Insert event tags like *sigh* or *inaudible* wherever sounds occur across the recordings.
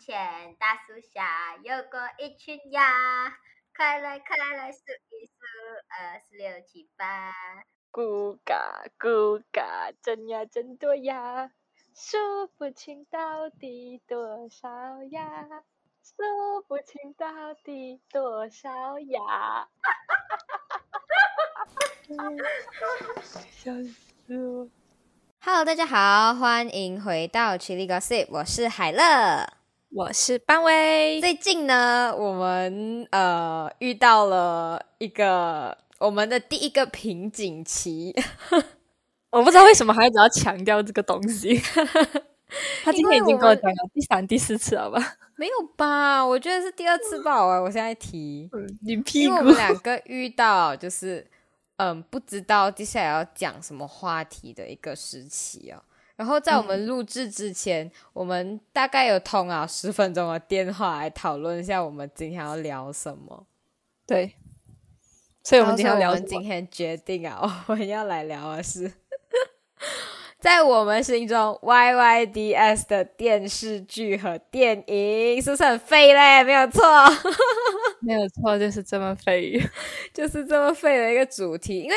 前大树下有过一群鸭，快来快来数一数，二四六七八。咕嘎咕嘎，真呀真多呀，数不清到底多少呀，数不清到底多少呀。哈哈哈哈哈哈！笑死我。Hello，大家好，欢迎回到 Chili Gossip，我是海乐。我是班威。最近呢，我们呃遇到了一个我们的第一个瓶颈期。*laughs* 我不知道为什么孩子要强调这个东西。*laughs* 他今天已经跟我讲了第三、第四次了吧？没有吧？我觉得是第二次吧。我我现在提，*laughs* 嗯，你屁股。因为我们两个遇到就是嗯，不知道接下来要讲什么话题的一个时期哦。然后在我们录制之前，我们大概有通啊十分钟的电话来讨论一下我们今天要聊什么。对，所以我们今天要聊我们今天决定啊，*laughs* 我们要来聊的是，*laughs* 在我们心中 YYDS 的电视剧和电影，是不是很废嘞？没有错，*laughs* 没有错，就是这么废，就是这么废的一个主题。因为，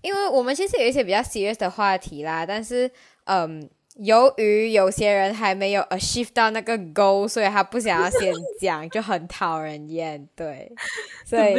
因为我们其实有一些比较 serious 的话题啦，但是。嗯，由于有些人还没有 achieve 到那个 goal，所以他不想要先讲，就很讨人厌。对，*laughs* 所以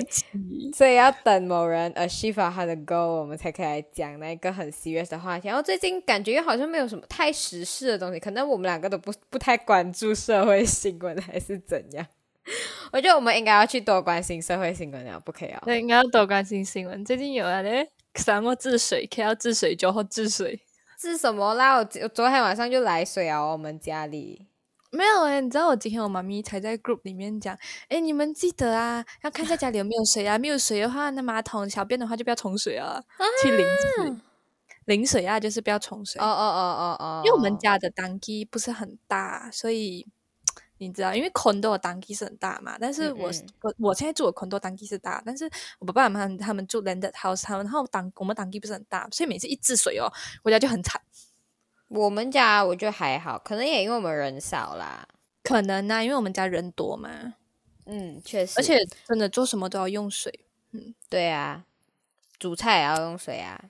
所以要等某人 achieve 他的 goal，我们才可以来讲那个很 serious 的话题。然后最近感觉又好像没有什么太时事的东西，可能我们两个都不不太关注社会新闻，还是怎样？*laughs* 我觉得我们应该要去多关心社会新闻啊，不可以啊？对，应该要多关心新闻。最近有啊，咧，什么治水，可要治水就好治水。是什么啦？我我昨天晚上就来水啊，我们家里没有哎。你知道我今天我妈咪才在 group 里面讲，哎，你们记得啊，要看一下家里有没有水啊。没有水的话，那马桶小便的话就不要冲水啊，去淋水。淋水啊，就是不要冲水。哦哦哦哦哦。因为我们家的单机不是很大，所以你知道，因为 condo 的单机是很大嘛。但是我我我现在住的 condo 单机是大，但是我爸爸妈妈他们住 landed house，他们然后单我们单机不是很大，所以每次一治水哦，我家就很惨。我们家我觉得还好，可能也因为我们人少啦，可能呢，因为我们家人多嘛。嗯，确实，而且真的做什么都要用水。嗯，对啊，煮菜也要用水啊。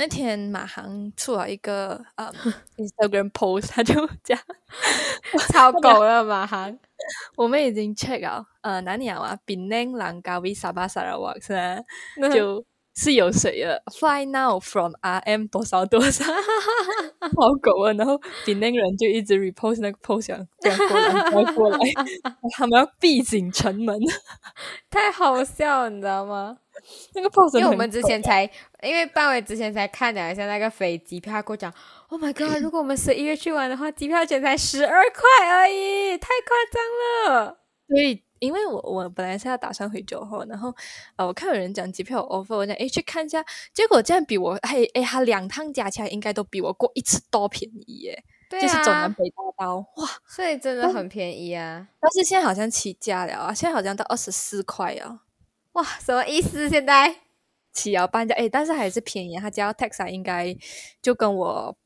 那天马航出了一个呃 Instagram post，他就讲超狗了马航。*laughs* 我们已经 check 了，呃，哪里啊？槟城、兰加维、沙巴、沙拉瓦是吧？就是有水了。Fly now from RM 多少多少，*laughs* 好狗啊！然后槟城人就一直 repost 那个 post，想过来过来，他们要闭紧城门，*laughs* 太好笑，你知道吗？那个 post 因为我们之前才，因为半伟之前才看了一下那个飞机票，跟我讲，Oh my god！*coughs* 如果我们十一月去玩的话，机票钱才十二块而已，太夸张了。所以，因为我我本来是要打算回酒后，然后呃，我看有人讲机票 offer，我讲哎去看一下，结果这样比我哎哎，他两趟加起来应该都比我过一次多便宜耶，对就是走南北大道哇，所以真的很便宜啊。但是现在好像起价了啊，现在好像到二十四块啊。哇，什么意思？现在起要半价哎，但是还是便宜。他加 tax 应该就跟我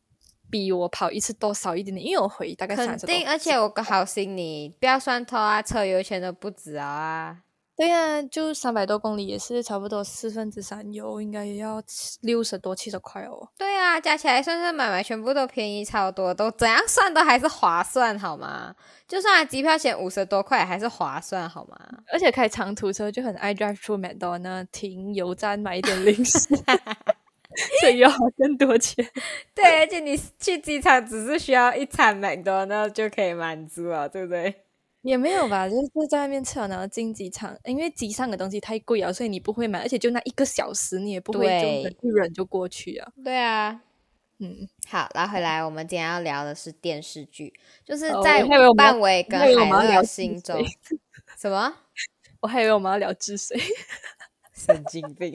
比我跑一次多少一点点，因为我回大概肯定。而且我个好心你不要算偷啊，车油钱都不止啊。对呀，就三百多公里也是差不多四分之三油，应该也要六十多七十块哦。对啊，加起来算算买买全部都便宜超多，都怎样算都还是划算好吗？就算机票钱五十多块还是划算好吗？而且开长途车就很爱 drive through McDonald，停油站买一点零食，*laughs* *laughs* 所以要花更多钱。*laughs* 对，而且你去机场只是需要一餐 McDonald 就可以满足了，对不对？也没有吧，就是在外面吃，然后进机场，因为机上的东西太贵了，所以你不会买，而且就那一个小时，你也不会就一忍就过去啊。对啊，嗯，好，拉回来，我们今天要聊的是电视剧，就是在范围跟海乐心中，什么？我还以为我们要聊治水，*laughs* 神经病，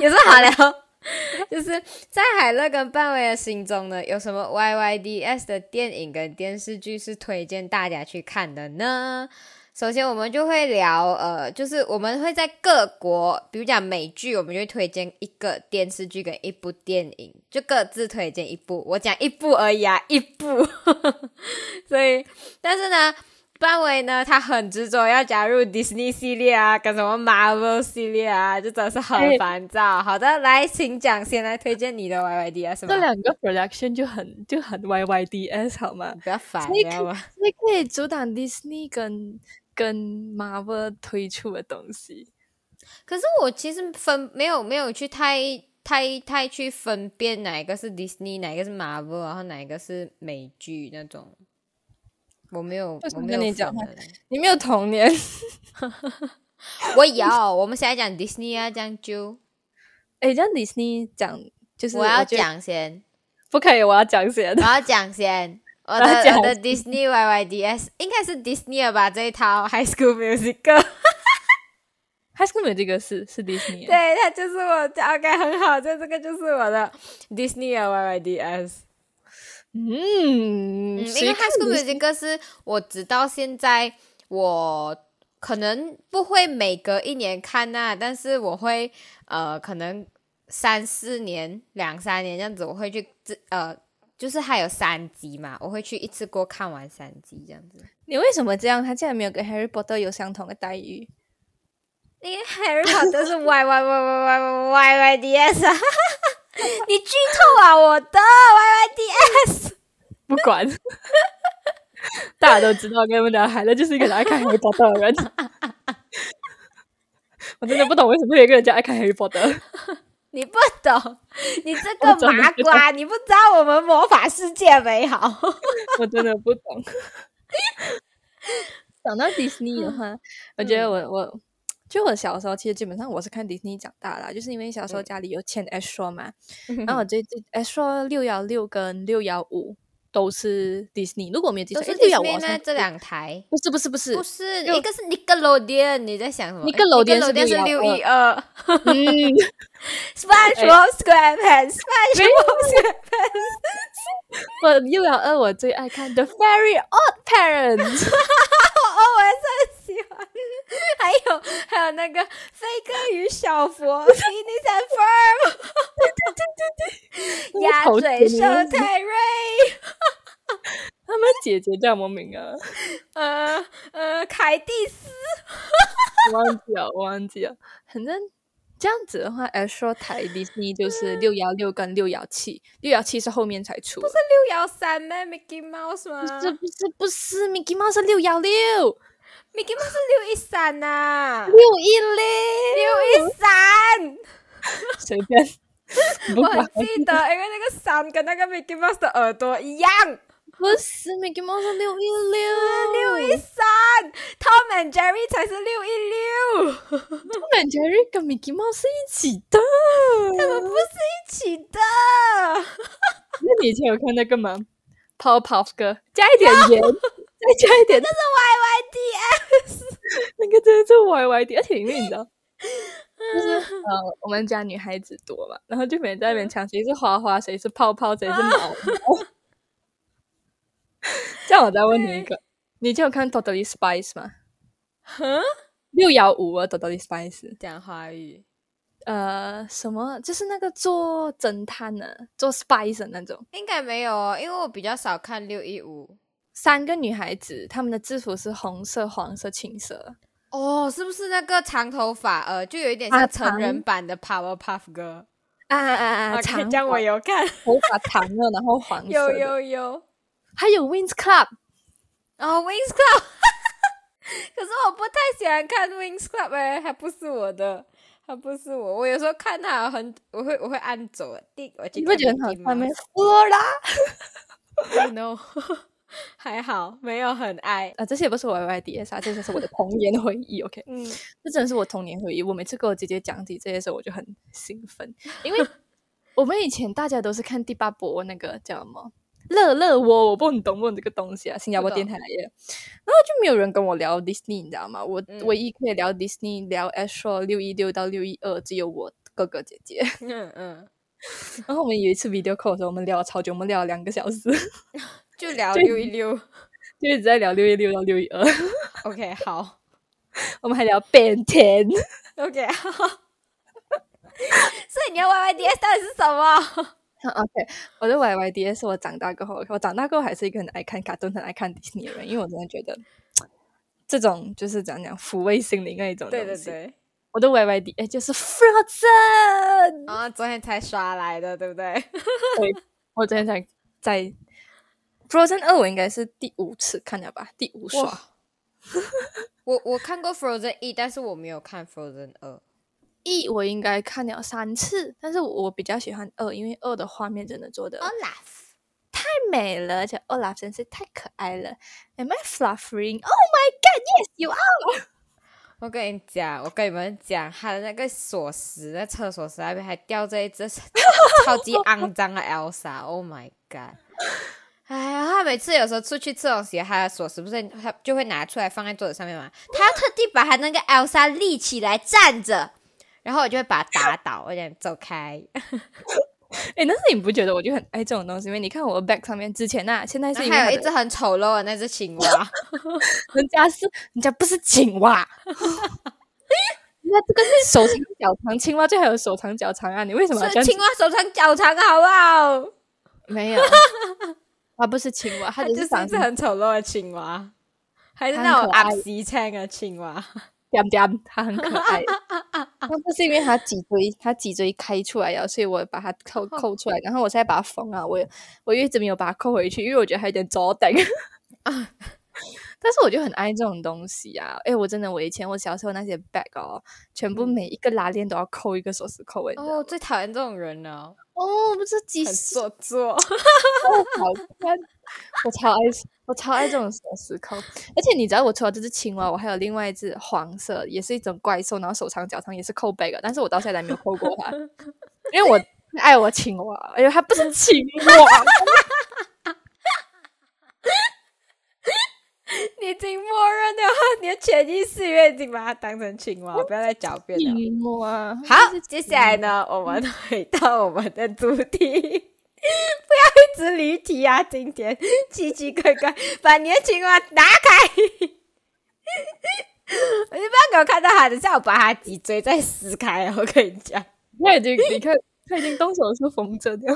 有什么好聊？*laughs* 就是在海乐跟半威的心中呢，有什么 YYDS 的电影跟电视剧是推荐大家去看的呢？首先我们就会聊，呃，就是我们会在各国，比如讲美剧，我们就会推荐一个电视剧跟一部电影，就各自推荐一部。我讲一部而已啊，一部。*laughs* 所以，但是呢。范伟呢，他很执着要加入 Disney 系列啊，跟什么 Marvel 系列啊，就真的是很烦躁。好的，来，请讲，先来推荐你的 YYDS。这两个 production 就很就很 YYDS 好吗？不要烦，你可以阻挡 Disney 跟跟 Marvel 推出的东西。可是我其实分没有没有去太太太去分辨哪一个是 Disney，哪一个是 Marvel，然后哪一个是美剧那种。我没有，我没有跟你讲，你没有童年。*laughs* 我有，我们现在讲 Disney 啊，讲就，哎，讲迪士尼讲就是我要讲先，不可以，我要讲先，我要讲先，*laughs* 我的我的 Disney YYDS 应该是迪士尼吧？这一套。*laughs* High School Musical，High School Musical 是是迪士尼，对，它就是我 OK 很好，这这个就是我的迪士尼 YYDS。嗯，因为 High School Musical 是我直到现在，我可能不会每隔一年看那，但是我会呃，可能三四年、两三年这样子，我会去这呃，就是还有三集嘛，我会去一次过看完三集这样子。你为什么这样？他竟然没有跟 Harry Potter 有相同的待遇？因为 Harry Potter 是 Y Y Y Y Y Y Y D S 啊。*laughs* *laughs* 你剧透啊！我的 Y Y D S，不管，大家都知道，跟你们讲，海乐就是一个爱看《Harry Potter》的人。我真的不懂为什么有一个人叫爱看《Harry Potter》。你不懂，你这个麻瓜，你不知道我们魔法世界美好。我真的不懂。*laughs* 讲到迪士尼的话，我觉得我我。就我小时候，其实基本上我是看迪士尼长大的，就是因为小时候家里有签 S 嘛，然后我这这 S 六幺六跟六幺五都是迪士尼。如果我没有记错，六幺五这两台不是不是不是不是一个是尼格罗迪你在想什么？尼格罗迪是六一二。嗯，*laughs* SpongeBob SquarePants，SpongeBob *laughs* SquarePants。*laughs* 我六幺二我最爱看 The Fairy Odd Parents。哦，我也很喜欢。还有还有那个飞哥与小佛 and Ferb，对对对对对，*laughs* 鸭嘴兽泰瑞，*laughs* 他们姐姐叫什么名啊？*laughs* 呃呃，凯蒂斯，忘记了，忘记了。反正这样子的话，Astro 台迪士尼就是六幺六跟六幺七，六幺七是后面才出，不是六幺三吗？Mickey Mouse 吗？不是不是不是，Mickey Mouse 是六幺六。Mickey Mouse 是六一三呐，六一零，六一三，随便。我很记得，因为那个三跟那个 Mickey Mouse 的耳朵一样。不是 Mickey Mouse 六一六，六一三，Tom and Jerry 才是六一六。Tom and Jerry 跟 Mickey Mouse 是一起的，他们不是一起的。那你以前有看那个吗？Powerpuff 哥，加一点盐。再加一点，那是 YYDS，那个真的是 YYD，而且里面你知道，*laughs* 就是呃，我们家女孩子多嘛，然后就每人在那边抢谁是花花，谁是泡泡，谁是毛毛。*laughs* 这样我再问你一个，你就有看 Totally Spice 吗？哼，六幺五啊，Totally Spice 讲华语，呃，什么？就是那个做侦探的，做 Spice 那种，应该没有哦，因为我比较少看六一五。三个女孩子，她们的制服是红色、黄色、青色。哦，是不是那个长头发？呃，就有一点像成人版的 Powerpuff 哥。啊啊啊！长江我有看，头发长了，然后黄色。有有有，还有 Wings Club。哦，Wings Club。*laughs* 可是我不太喜欢看 Wings Club 哎，还不是我的，还不是我。我有时候看它很，我会我会按走。第，我你不觉得很好看吗？我啦。No。*laughs* 还好，没有很爱啊。这些不是我 Y Y D S 啊，这些是我的童年回忆。*laughs* OK，嗯，这真的是我童年回忆。我每次跟我姐姐讲起这些时候，我就很兴奋，*laughs* 因为我们以前大家都是看第八波那个叫什么乐乐窝，我不很懂不懂这个东西啊。新加坡电台来的，然后就没有人跟我聊 Disney，你知道吗？我唯一可以聊 Disney 聊 Astro 六一六到六一二，只有我哥哥姐姐。嗯嗯。然后我们有一次 video call 的时候，我们聊了超久，我们聊了两个小时。就聊六一六，*laughs* 就一直在聊六一六到六一二。OK，好 *laughs* 我们还聊变天。，OK，好。*laughs* 所以你的 YYDS 到底是什么？OK，我的 YYDS 是我长大过后，我长大过后还是一个很爱看卡通、很爱看迪士尼的人，因为我真的觉得这种就是怎样讲抚慰心灵那一种东西。对对对，我的 YYDS 就是 Frozen，啊、昨天才刷来的，对不对？对，我昨天才在 Frozen 二，我应该是第五次看了吧，第五刷。*laughs* 我我看过 Frozen 一，但是我没有看 Frozen 二。一我应该看了三次，但是我比较喜欢二，因为二的画面真的做的 Olaf，太美了，而且 Olaf 真是太可爱了。Am I fluffing? Oh my god, yes, you are. *laughs* 我跟你讲，我跟你们讲，他的那个锁匙在厕所匙那边还吊着一只超级肮脏的 Elsa，Oh my god！哎呀，他每次有时候出去吃东西，他的锁匙不是他就会拿出来放在桌子上面嘛，他要特地把他那个 Elsa 立起来站着，然后我就会把他打倒，我讲走开。*laughs* 哎，但是你不觉得我就很爱这种东西？因为你看我的 back 上面之前啊，现在是还有一只很丑陋的那只青蛙，*laughs* 人家是人家不是青蛙，*laughs* 那这个是手长脚长，青蛙就还有手长脚长啊！你为什么要这样子是青？蛙手长脚长，好不好？没有，它不是青蛙，它它就是长一只很丑陋的青蛙，还是那种阿西青的青蛙。*laughs* 点点，它很可爱。*laughs* 那不是因为它脊椎，它脊椎开出来了，所以我把它扣扣出来，然后我现在把它缝啊，我也我一直没有把它扣回去，因为我觉得还有点着等。*laughs* 但是我就很爱这种东西啊！哎，我真的，我以前我小时候那些 bag 哦，全部每一个拉链都要扣一个锁匙扣，哦，最讨厌这种人了，哦，不是几很十做作。好看，我超爱，我超爱这种锁匙扣。而且你知道，我除了这只青蛙，我还有另外一只黄色，也是一种怪兽，然后手长脚长，也是扣 bag，但是我到现在还没有扣过它，因为我 *laughs* 爱我青蛙。哎呦，它不是青蛙，*laughs* *laughs* 你已经默认的话，你的潜意识已经把它当成青蛙，不要再狡辩了。青蛙。好，接下来呢，我们回到我们的主题，*laughs* 不要一直离题啊！今天奇奇怪怪，把你的青蛙打开。*laughs* 我就不要给我看到它，等下我把它脊椎再撕开了。我跟你讲，他已经，你看，他已经动手术缝着掉。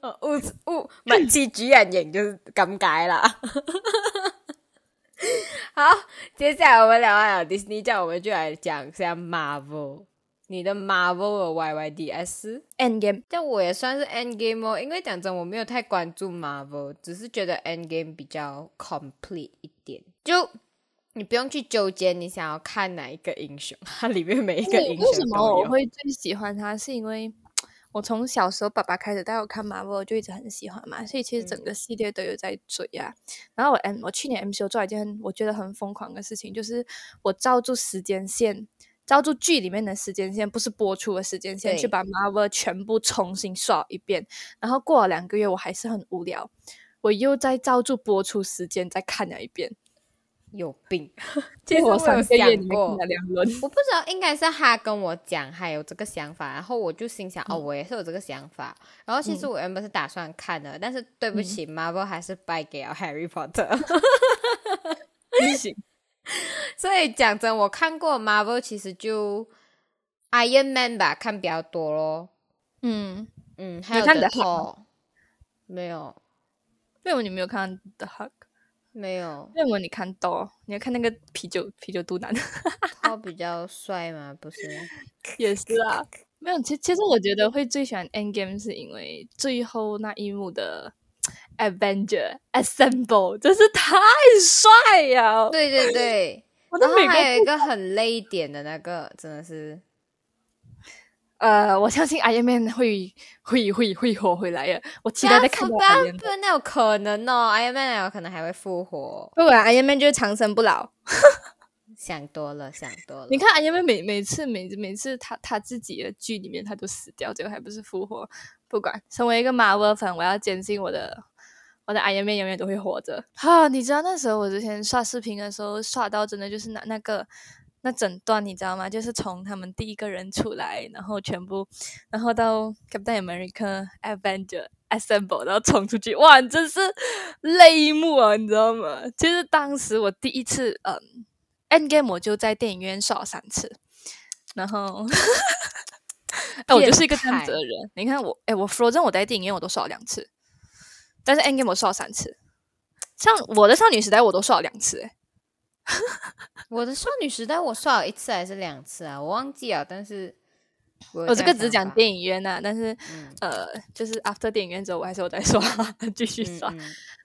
呃误误满气居然眼就是尴尬啦。*laughs* 好，接下来我们聊完了 Disney，这样我们就来讲一下 Marvel。你的 Marvel 的 YYDS，Endgame，但我也算是 Endgame 哦，因为讲真，我没有太关注 Marvel，只是觉得 Endgame 比较 complete 一点，就你不用去纠结你想要看哪一个英雄，它里面每一个英雄为什么。我会最喜欢它？是因为我从小时候爸爸开始带我看 Marvel，我就一直很喜欢嘛，所以其实整个系列都有在追啊。然后我 M 我去年 MCU 做了一件我觉得很疯狂的事情，就是我照住时间线。照住剧里面的时间线，不是播出的时间线，去把 Marvel 全部重新刷一遍。然后过了两个月，我还是很无聊，我又再照住播出时间再看了一遍。有病！*laughs* 其实我我有想过两轮。我不知道，应该是他跟我讲还有这个想法，然后我就心想，哦，我也是有这个想法。然后其实我原本是打算看的，但是对不起、m a r v e l 还是败给了 Harry Potter。*laughs* 不行，*laughs* 所以讲真，我看过 Marvel，其实就 Iron Man 吧，看比较多咯。嗯，嗯，还有 The Hulk 没有，为什么你没有看 The Hulk？没有，为什么你看到？你要看那个啤酒啤酒肚腩？*laughs* 他比较帅吗？不是，*laughs* 也是啊，没有。其其实我觉得会最喜欢 Endgame 是因为最后那一幕的 Avenger Assemble 真是太帅呀、对对对。*laughs* 我然后还有一个很泪点的那个，真的是呃，我相信 Iron Man 会会会会活回来的。我期待再看到不要 Iron 不 Man。要那有可能哦，Iron Man 有可能还会复活。不管 Iron Man 就是长生不老。*laughs* 想多了，想多了。你看 Iron Man 每每次每每次他他自己的剧里面他都死掉，最后还不是复活？不管，身为一个 Marvel 粉，我要坚信我的我的 Iron Man 永远都会活着。哈、你知道那时候我之前刷视频的时候刷到真的就是那那个那整段，你知道吗？就是从他们第一个人出来，然后全部，然后到 Captain America、Avenger、assemble，然后冲出去，哇，真是泪目啊，你知道吗？其实当时我第一次，嗯，Endgame 我就在电影院刷了三次，然后，*laughs* 哎，我就是一个这样子的人。你看我，哎，我 Frozen 我在电影院我都刷了两次，但是 Endgame 我刷了三次。像我的少女时代我都刷了两次，哎，我的少女时代我刷了一次还是两次啊？我忘记了，但是。我这个只讲电影院呐，但是呃，就是 after 电影院之后，我还是有在 *laughs* 刷，继续刷。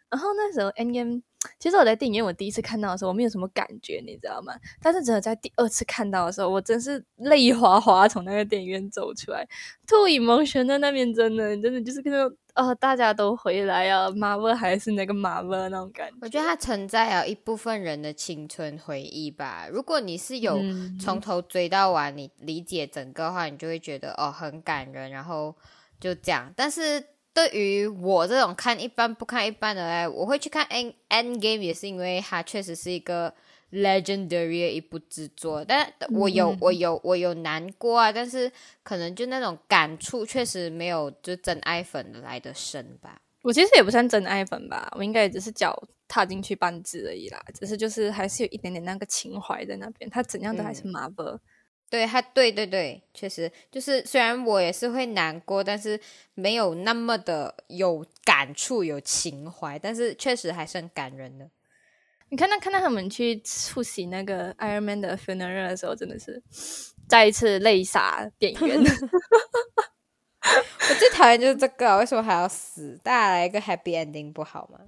然后那时候 N M，其实我在电影院我第一次看到的时候，我没有什么感觉，你知道吗？但是只有在第二次看到的时候，我真是泪哗哗从那个电影院走出来，too emotion 的那边真的真的就是那种。哦，大家都回来啊！马威还是那个马威那种感觉。我觉得它承载了一部分人的青春回忆吧。如果你是有从头追到完，你理解整个话，你就会觉得哦很感人，然后就这样。但是对于我这种看一般不看一般的哎，我会去看《End End Game》，也是因为它确实是一个。Legendary 的一部制作，但我有我有我有难过啊，但是可能就那种感触确实没有就真爱粉来的深吧。我其实也不算真爱粉吧，我应该也只是脚踏进去半只而已啦，只是就是还是有一点点那个情怀在那边。他怎样都还是 Marvel，对他对对对，确实就是虽然我也是会难过，但是没有那么的有感触有情怀，但是确实还是很感人的。你看到看到他们去出席那个 Iron Man 的 funeral 的时候，真的是再一次泪洒电影院。*laughs* 我最讨厌就是这个，为什么还要死？大家来一个 happy ending 不好吗？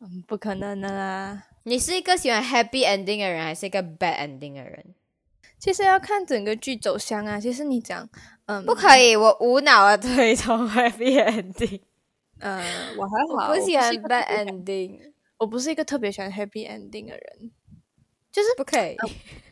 嗯，不可能的啦！你是一个喜欢 happy ending 的人，还是一个 bad ending 的人？其实要看整个剧走向啊。其实你讲，嗯，不可以，我无脑的推崇 happy ending。嗯，我还好，不喜欢 bad ending。我不是一个特别喜欢 happy ending 的人，就是不可以，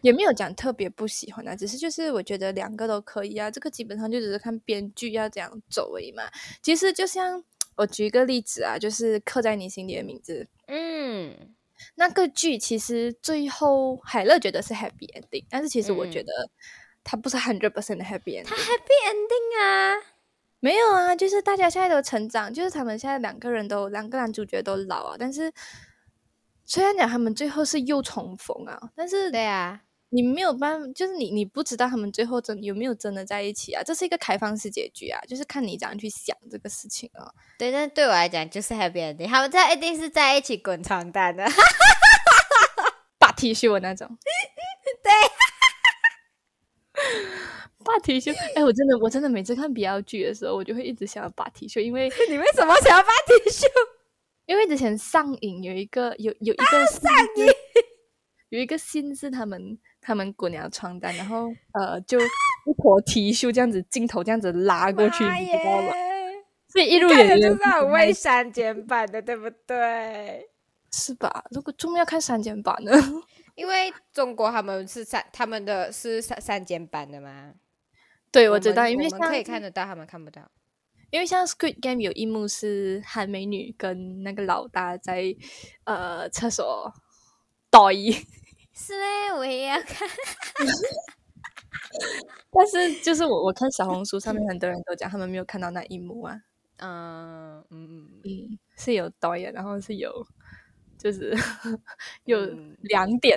也没有讲特别不喜欢啊，只是就是我觉得两个都可以啊，这个基本上就只是看编剧要怎样走而已嘛。其实就像我举一个例子啊，就是刻在你心里的名字，嗯，那个剧其实最后海乐觉得是 happy ending，但是其实我觉得它不是 hundred percent 的 happy ending，它 happy ending 啊。没有啊，就是大家现在都成长，就是他们现在两个人都两个男主角都老啊。但是虽然讲他们最后是又重逢啊，但是对啊，你没有办法，就是你你不知道他们最后真有没有真的在一起啊？这是一个开放式结局啊，就是看你怎样去想这个事情啊。对，但对我来讲就是 happy ending，他们在一定是在一起滚床单的，*laughs* 把 T 恤那种，*laughs* 对。把 T 恤，哎，我真的，我真的每次看 BL 剧的时候，我就会一直想要把提秀，因为 *laughs* 你为什么想要把提秀？*laughs* 因为之前上瘾有一个有有一个上瘾，有一个心是他们他们滚了床单，然后呃就一坨 T 恤这样子镜头这样子拉过去，你知道吗？所以一路演就是很为删减版的，对不对？是吧？如果专门要看删减版呢？*laughs* 因为中国他们是删他们的是删删减版的嘛。对，我知道，因为可以看得到，他们看不到。因为像《Squid Game》有一幕是韩美女跟那个老大在呃厕所倒衣，*laughs* 是嘞，我也要看。*laughs* 但是就是我我看小红书上面很多人都讲他们没有看到那一幕啊。嗯嗯嗯嗯，是有导演，然后是有就是 *laughs* 有两点。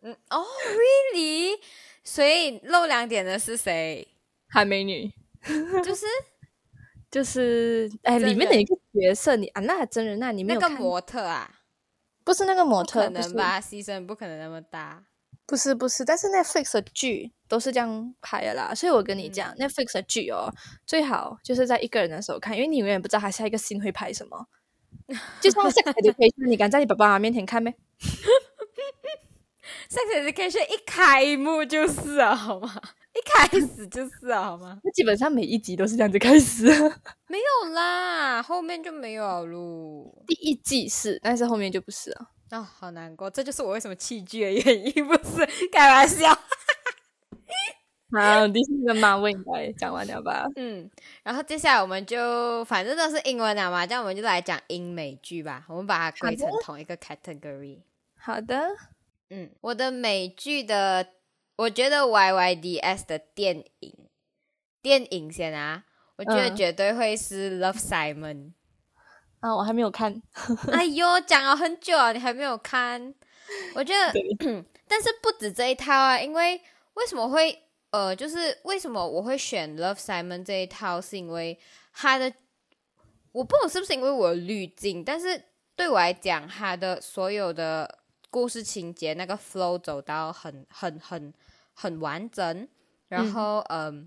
嗯哦，Really？所以露两点的是谁？韩美女，*laughs* 就是就是哎，里面的一个角色，你啊，那真人那你没有那个模特啊？不是那个模特，可能吧？牺牲不可能那么大。不是不是，但是 Netflix 的剧都是这样拍的啦。所以我跟你讲，Netflix 的剧哦，最好就是在一个人的时候看，因为你永远不知道他下一个新会拍什么。就像 Sex *laughs* Education，你敢在你爸爸妈妈面前看没 *laughs*？Sex Education 一开幕就是啊，好吗？一开始就是啊，好吗？*laughs* 那基本上每一集都是这样子开始。*laughs* 没有啦，后面就没有喽。第一季是，但是后面就不是了。哦，好难过，这就是我为什么弃剧的原因，不是开玩笑。好，第四个马问应该讲完了吧？嗯，然后接下来我们就反正都是英文了嘛，这样我们就来讲英美剧吧。我们把它归成同一个 category。好的。嗯，我的美剧的，我觉得 Y Y D S 的电影，电影先啊，我觉得嗯绝对会是 Love Simon。啊，我还没有看。哎呦，讲了很久啊，你还没有看？我觉得，但是不止这一套啊，因为为什么会呃，就是为什么我会选 Love Simon 这一套，是因为他的，我不懂是不是因为我有滤镜，但是对我来讲，他的所有的故事情节那个 flow 走到很很很很完整，然后嗯，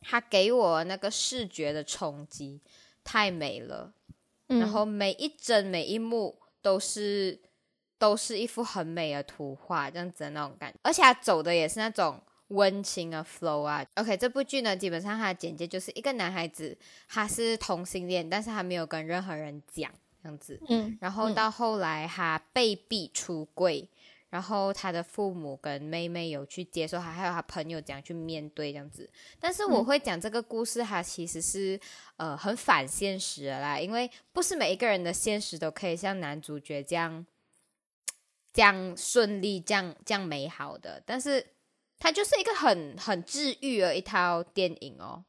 他给我那个视觉的冲击太美了。嗯。然后每一帧每一幕都是都是一幅很美的图画，这样子的那种感觉，而且他走的也是那种温情的 flow 啊。OK，这部剧呢，基本上它的简介就是一个男孩子，他是同性恋，但是他没有跟任何人讲这样子，嗯然后嗯到后来他被逼出柜。然后他的父母跟妹妹有去接受他，还有他朋友讲去面对这样子。但是我嗯会讲这个故事，它其实是呃很反现实的啦，因为不是每一个人的现实都可以像男主角这样这样顺利、这样这样美好的。但是它就是一个很很治愈的一套电影哦。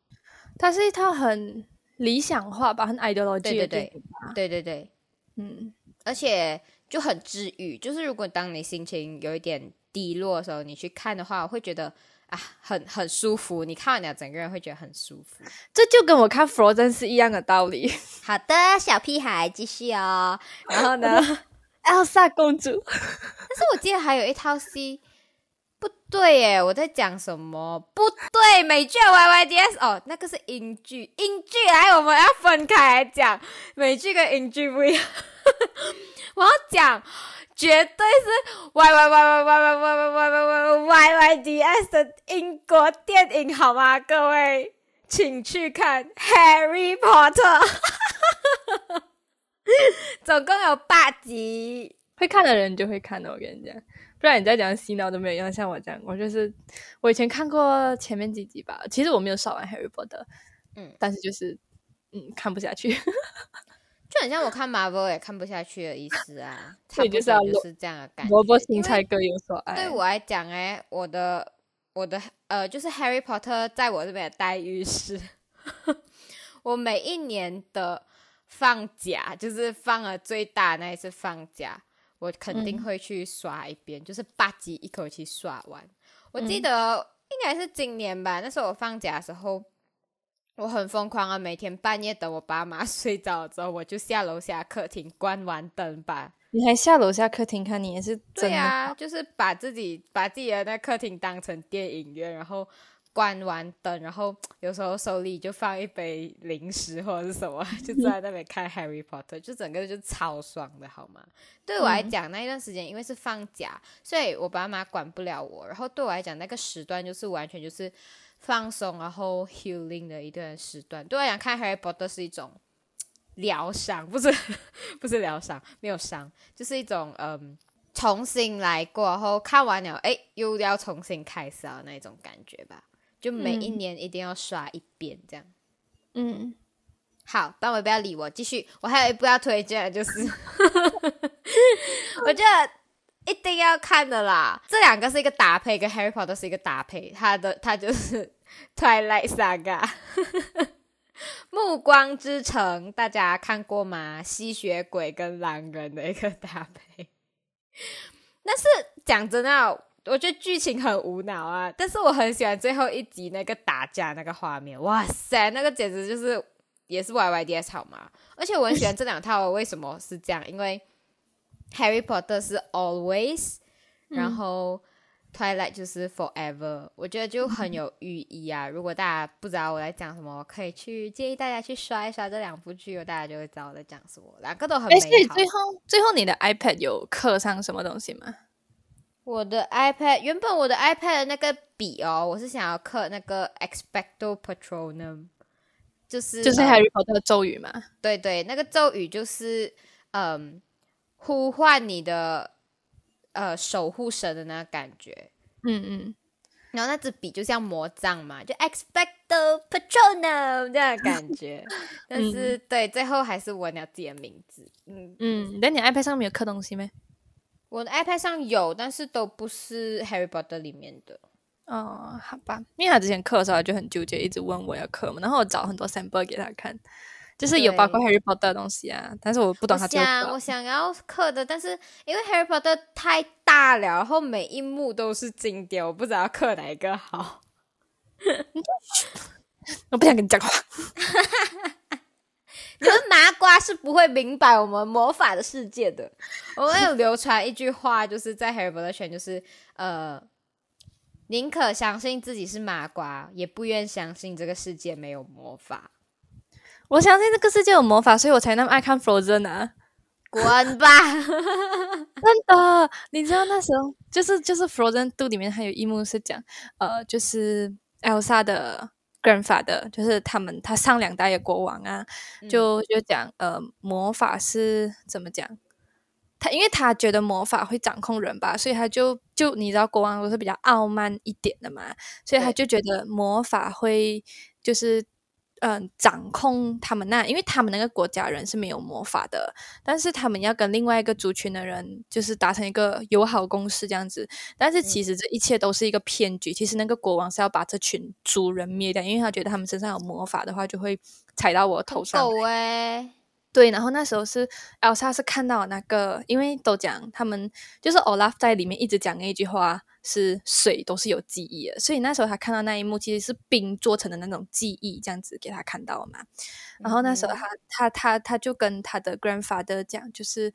它是一套很理想化吧，很 ideology 的对对对。对对对，嗯而且就很治愈。就是如果当你心情有一点低落的时候，你去看的话，我会觉得啊，很很舒服。你看完了，整个人会觉得很舒服。这就跟我看 Frozen 是一样的道理。*laughs* 好的，小屁孩继续哦。然后呢？*laughs* Elsa 公主，但是我记得还有一套戏，不对耶，我在讲什么？不对，美剧 Y Y D S 哦，那个是英剧，英剧来我们要分开来讲，美剧跟英剧不一样。我要讲，绝对是 Y Y Y Y Y Y Y Y Y Y Y Y D S 的英国电影好吗？各位，请去看《Harry Potter》，总共有八集。会看的人就会看的，我跟你讲，不然你再讲洗脑都没有用。像我这样，我就是我以前看过前面几集吧，其实我没有少玩 Harry Potter，嗯但是就是嗯看不下去。*laughs* 就很像我看 Marvel 也看不下去的意思啊，*laughs* 差不多所以就是要就是这样的感觉。萝卜青菜各有所爱。对我来讲，哎，我的我的呃，就是 Harry Potter 在我这边的待遇是，*laughs* 我每一年的放假，就是放了最大那一次放假，我肯定嗯会去刷一遍，就是八集一口气刷完。我记嗯得应该是今年吧，那时候我放假的时候。我很疯狂啊！每天半夜等我爸妈 *laughs* 睡着了之后，我就下楼下客厅关完灯吧你还下楼下客厅看，你也是。对啊，就是把自己把自己的那客厅当成电影院，然后关完灯，然后 *tsk* 有时候手里就放一杯零食或者是什么，*laughs* 就坐在那边看 Harry Potter，就整个就超爽的好吗？对我来嗯讲，那一段时间因为是放假，所以我爸妈管不了我，然后对我来讲，那个时段就是完全就是放松，然后 healing 的一段时段。对我来讲，看 Harry Potter 是一种疗伤，不是 *laughs* 不是疗伤，没有伤，就是一种嗯。重新来过，然后看完了，哎，又要重新开始啊那种感觉吧。就每一嗯年一定要刷一遍这样。嗯，好，但我不要理我，继续。我还有一部要推荐的，就是 *laughs* 我觉得一定要看的啦。这两个是一个搭配，跟 Harry Potter 是一个搭配。它的它就是 *laughs* Twilight Saga，*laughs* 暮光之城，大家看过吗？吸血鬼跟狼人的一个搭配。但是讲真的啊，我觉得剧情很无脑啊，但是我很喜欢最后一集那个打架那个画面，哇塞，那个简直就是也是 Y Y D S 好吗？而且我很喜欢这两套，为什么是这样？因为 Harry Potter 是 always，、然后 Twilight 就是 forever，我觉得就很有寓意啊。如果大家不知道我在讲什么，可以去建议大家去刷一刷这两部剧，大家就会知道我在讲什么。两个都很哎，所以美好。最后最后你的 iPad 有刻上什么东西吗？我的 iPad 原本我的 iPad 的那个笔哦，我是想要刻那个 Expecto Patronum，就是就是呃 Harry Potter 的咒语嘛。对对，那个咒语就是嗯，呼唤你的呃守护神的那个感觉。嗯嗯，然后那支笔就像魔杖嘛，就 Expecto Patronum 这样的感觉。*laughs* 但是、对，最后还是我了自己的名字。嗯，嗯，那你 iPad 上面有刻东西没？我的 iPad 上有，但是都不是 Harry Potter 里面的。哦，好吧，因为他之前刻的时候就很纠结，一直问我要刻嘛，然后我找很多 sample 给他看，就是有包括 Harry Potter 的东西啊，但是我不懂他这个想我想要刻的，但是因为 Harry Potter 太大了，然后每一幕都是经典，我不知道刻哪一个好。*laughs* 我不想跟你讲话。*laughs* 你们麻瓜是不会明白我们魔法的世界的。我们有流传一句话，就是在 Harry Potter 圈，就是呃，宁可相信自己是麻瓜，也不愿相信这个世界没有魔法。我相信这个世界有魔法，所以我才那么爱看 Frozen 啊！滚吧！*laughs* 真的，你知道那时候就是就是 Frozen Two 里面还有一幕是讲，呃，就是 Elsa 的 grandfather，就是他们他上两代的国王啊，就就讲呃魔法是怎么讲？他因为他觉得魔法会掌控人吧，所以他就就你知道国王都是比较傲慢一点的嘛，所以他就觉得魔法会就是嗯、掌控他们那，因为他们那个国家人是没有魔法的，但是他们要跟另外一个族群的人就是达成一个友好共识这样子，但是其实这一切都是一个骗局。其实那个国王是要把这群族人灭掉，因为他觉得他们身上有魔法的话，就会踩到我头上。狗哎，对，然后那时候是 Elsa 是看到那个，因为都讲他们就是 Olaf 在里面一直讲那一句话是水都是有记忆的，所以那时候他看到那一幕其实是冰做成的那种记忆，这样子给他看到嘛。然后那时候他、他他他就跟他的 grandfather 讲，就是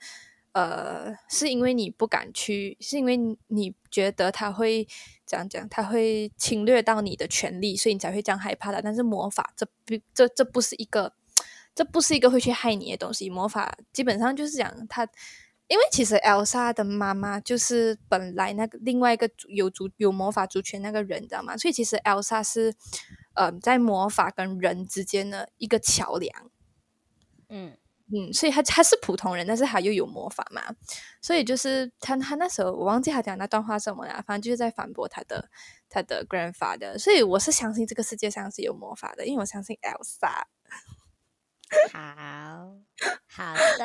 呃，是因为你不敢去，是因为你觉得他会这样讲，他会侵略到你的权利，所以你才会这样害怕的。但是魔法这不这这不是一个，这不是一个会去害你的东西。魔法基本上就是讲他。因为其实 Elsa 的妈妈就是本来那个另外一个族有族有魔法族群那个人，你知道吗？所以其实 Elsa 是，呃，在魔法跟人之间的一个桥梁。嗯，嗯，所以他他是普通人，但是他又有魔法嘛，所以就是他他那时候我忘记他讲那段话什么了，反正就是在反驳他的他的 grandfather，所以我是相信这个世界上是有魔法的，因为我相信 Elsa。好好的。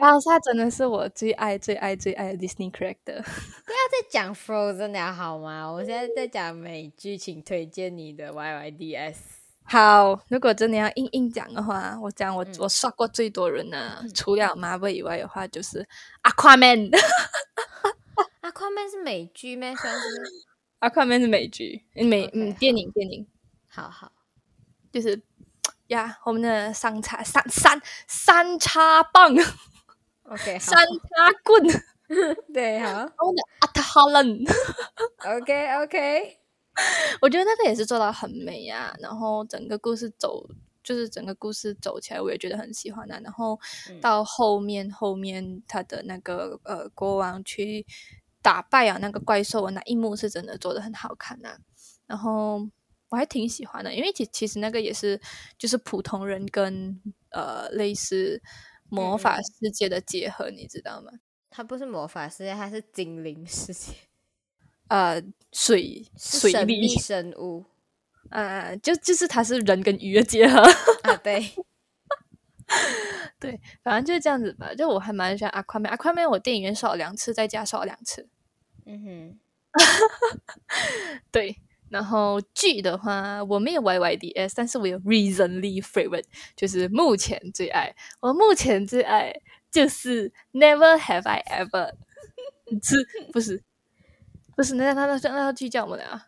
Elsa 真的是我最爱最爱最爱的 Disney character。*laughs* 不要再讲 Frozen 了好吗？我现在在讲美剧，请推荐你的 YYDS。好，如果真的要硬硬讲的话，我讲我、嗯我刷过最多人呢，除了 Marvel 以外的话，就是 Aquaman。*laughs* Aquaman 是美剧咩？算是 *laughs* Aquaman 是美剧，美嗯电影电影，好好。就是呀，我们的三叉三三三叉棒，OK，三叉棍，*laughs* 对，好。我们的 At Holland。OK OK，*laughs* 我觉得那个也是做到很美啊，然后整个故事走，就是整个故事走起来，我也觉得很喜欢啊。然后嗯到后面后面他的那个呃国王去打败啊那个怪兽的那一幕是真的做的很好看呐、然后我还挺喜欢的，因为其其实那个也是就是普通人跟呃类似魔嗯法嗯世界的结合，你知道吗？它不是魔法世界，它是精灵世界，*laughs* 呃，水水力生物呃，就就是它是人跟鱼的结合。*laughs* 啊。对，*laughs* 对，反正就是这样子吧。就我还蛮喜欢 Aquaman。Aquaman 我电影院刷了两次，在家刷了两次。嗯哼对，然后剧的话，我没有 YYDS，但是我有 recently favorite，就是目前最爱。我目前最爱就是 Never Have I Ever，*laughs* 是不是？不是，那那那那那剧叫什么来啊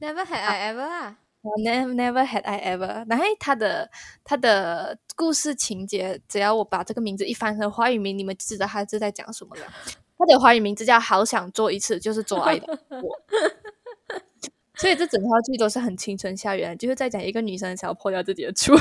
，Never had I ever 啊。？Never Never Had I Ever。然后它的它的故事情节，只要我把这个名字一翻成华语名，你们就知道它是在讲什么了。它的华语名字叫《好想做一次》，就是做爱的我。*laughs* 所以这整套剧都是很青春校园，就是在讲一个女生想要破掉自己的处。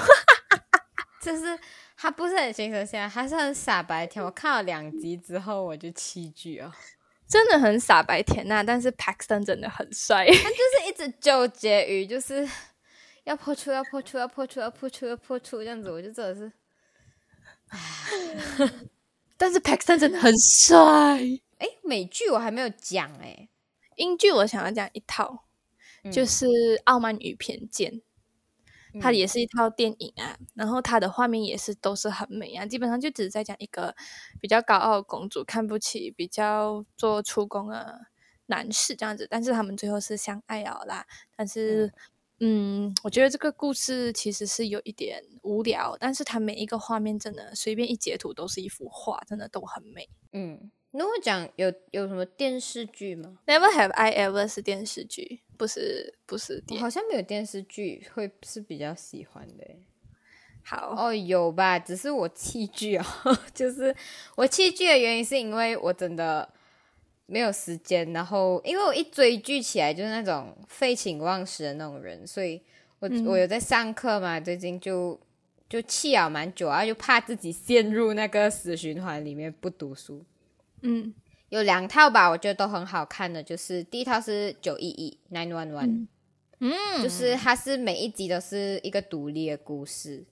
*laughs* 就是她不是很青春校园，她是很傻白甜。我看了两集之后，我就弃剧哦。*laughs* 真的很傻白甜呐、但是 Paxton 真的很帅。他就是一直纠结于就是要破处，要破处，要破处，要破处，要破处这样子，我就真的是 *laughs* 但是 Paxton 真的很帅。哎，美剧我还没有讲哎，英剧我想要讲一套，就嗯是《傲慢与偏见》。它嗯也是一套电影啊，然后它的画面也是都是很美啊，基本上就只是在讲一个比较高傲的公主看不起比较做出工的男士这样子，但是他们最后是相爱了啦。但是，嗯，我觉得这个故事其实是有一点无聊，但是它每一个画面真的随便一截图都是一幅画，真的都很美。嗯，那我讲有有什么电视剧吗？Never have I ever 是电视剧，不是不是电。好像没有电视剧会是比较喜欢的欸。好，哦，有吧？只是我弃剧哦，*laughs* 就是我弃剧的原因是因为我真的没有时间，然后因为我一追剧起来就是那种废寝忘食的那种人，所以我、嗯我有在上课嘛，最近就就弃了蛮久啊，就怕自己陷入那个死循环里面不读书。嗯。有两套吧，我觉得都很好看的，就是第一套是九一一 Nine One One，嗯，就是它是每一集都是一个独立的故事，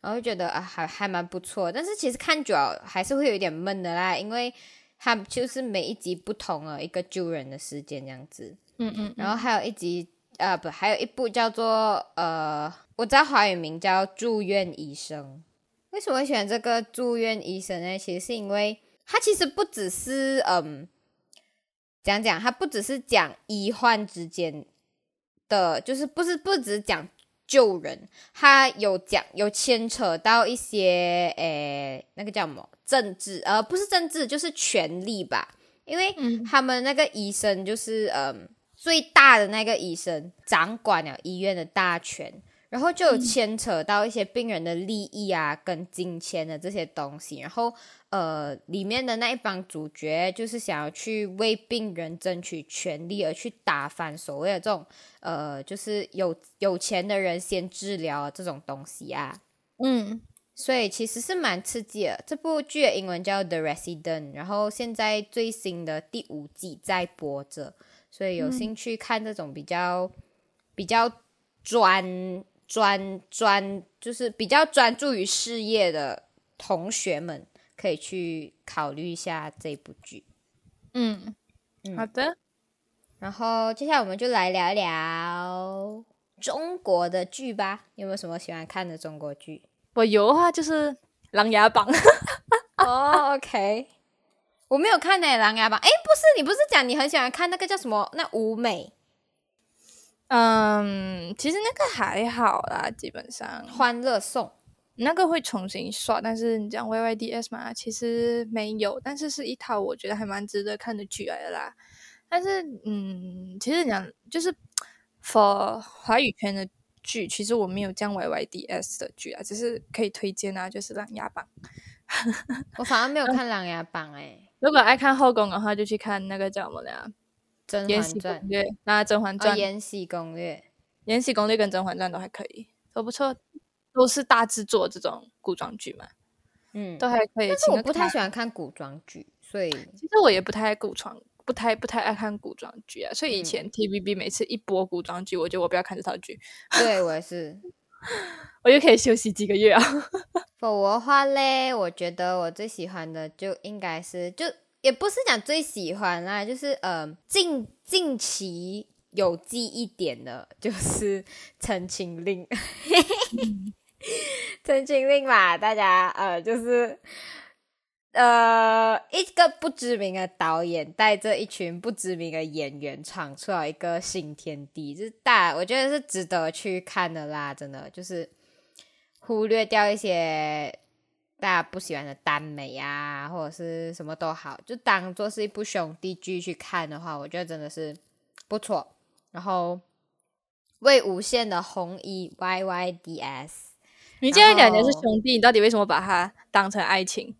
然后觉得啊还还蛮不错，但是其实看久了还是会有一点闷的啦，因为它就是每一集不同的一个救人的事件这样子，嗯嗯，然后还有一集呃不还有一部叫做呃我知道华语名叫住院医生，为什么会选这个住院医生呢？其实是因为它其实不只是嗯讲讲，它不只是讲医患之间的，就是不是不只是讲救人，它有讲有牵扯到一些诶那个叫什么政治，呃不是政治就是权力吧，因为嗯他们那个医生就是嗯最大的那个医生掌管了医院的大权。然后就有牵扯到一些病人的利益啊，跟金钱的这些东西。然后，呃，里面的那一帮主角就是想要去为病人争取权利，而去打翻所谓的这种呃，就是有有钱的人先治疗这种东西啊。嗯所以其实是蛮刺激的。这部剧的英文叫《The Resident》，然后现在最新的第五季在播着，所以有兴趣看这种比较、比较专专专，就是比较专注于事业的同学们，可以去考虑一下这部剧。嗯，嗯好的。然后接下来我们就来聊一聊中国的剧吧。有没有什么喜欢看的中国剧？我有的话就是《琅琊榜》哦、o k 我没有看呢、琅琊榜》。哎，不是，你不是讲你很喜欢看那个叫什么？那舞美嗯，其实那个还好啦，基本上《欢乐颂》那个会重新刷，但是你讲 YYDS 嘛，其实没有，但是是一套我觉得还蛮值得看的剧来的啦。但是，嗯，其实讲就是 for 华语圈的剧，其实我没有讲 YYDS 的剧啊，只是可以推荐啊，就是《琅琊榜》。我反而没有 *laughs* 看《琅琊榜》哎，如果爱看后宫的话，就去看那个叫什么呀，《甄《延禧嬛传攻》略》那《甄嬛哦，传》《延禧攻略》延禧攻略》跟《甄嬛传》都还可以，都不错，都是大制作这种古装剧嘛，嗯，都还可以。但是我不太。喜欢看古装剧，所以其实我也不太爱古装，不太不太爱看古装剧啊，所以以嗯前 TVB 每次一播古装剧，我觉得我不要看这套剧，对我也是。我就可以休息几个月啊。*laughs* 否我的话嘞，我觉得我最喜欢的就应该是，就也不是讲最喜欢啦，就是呃近近期有记忆点的，就是 *laughs*《陈情令》。*laughs* 陈情令嘛，大家呃就是呃一个不知名的导演带着一群不知名的演员闯出了一个新天地，就是大我觉得是值得去看的啦，真的就是忽略掉一些大家不喜欢的耽美啊，或者是什么都好，就当做是一部兄弟剧去看的话，我觉得真的是不错。然后魏无限的红衣 Y Y D S。你既然讲的是兄弟，你到底为什么把它当成爱情？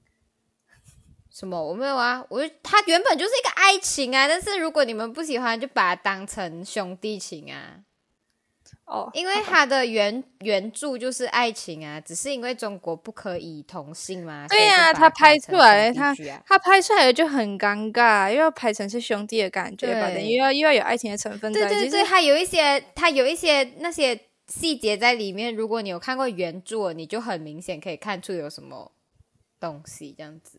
什么？我没有啊，我就它原本就是一个爱情啊，但是如果你们不喜欢，就把它当成兄弟情啊，哦，因为它的原原著就是爱情啊，只是因为中国不可以同性嘛，对呀、呀、他拍出来，他他拍出来的就很尴尬，又要拍成是兄弟的感觉吧，对等又要又要有爱情的成分对对对，它有一些，它有一些那些细节在里面。如果你有看过原著，你就很明显可以看出有什么东西这样子。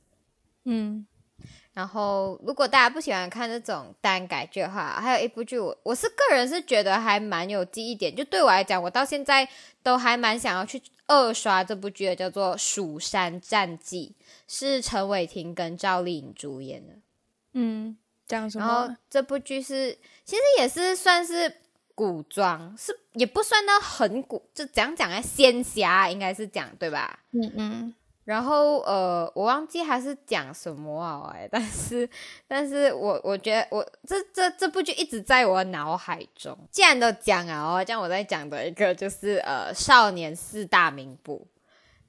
嗯，然后，如果大家不喜欢看这种单改剧的话，还有一部剧我我是个人是觉得还蛮有记忆点，就对我来讲，我到现在都还蛮想要去二刷这部剧的，叫做《蜀山战记》，是陈伟霆跟赵丽颖主演的。嗯，讲什然后么？这部剧是其实也是算是古装，是也不算到很古，就怎样讲啊？仙侠应该是讲对吧？嗯嗯，然后呃，我忘记他是讲什么啊，哎，但是但是我我觉得我这这这部剧一直在我脑海中。既然都讲了哦，这样我再讲的一个就是呃，少年四大名捕。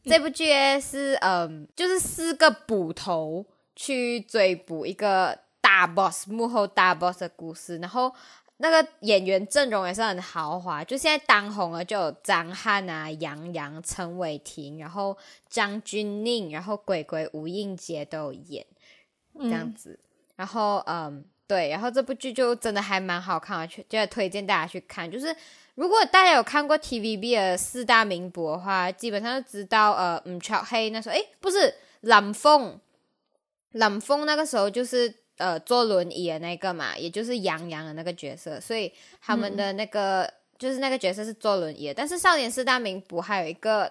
这部剧是嗯、就是四个捕头去追捕一个大 boss 幕后大 boss 的故事，然后那个演员阵容也是很豪华，就现在当红了就有张翰啊、杨洋、陈伟霆，然后张钧甯，然后鬼鬼、吴映洁都有演这样嗯子。然后嗯，对，然后这部剧就真的还蛮好看的，去就推荐大家去看。就是如果大家有看过 TVB 的四大名捕的话，基本上就知道呃，吴卓羲那时候，诶，不是蓝凤，蓝凤那个时候就是呃坐轮椅的那个嘛，也就是杨洋的那个角色，所以他们的那个、就是那个角色是坐轮椅的。但是少年四大名捕还有一个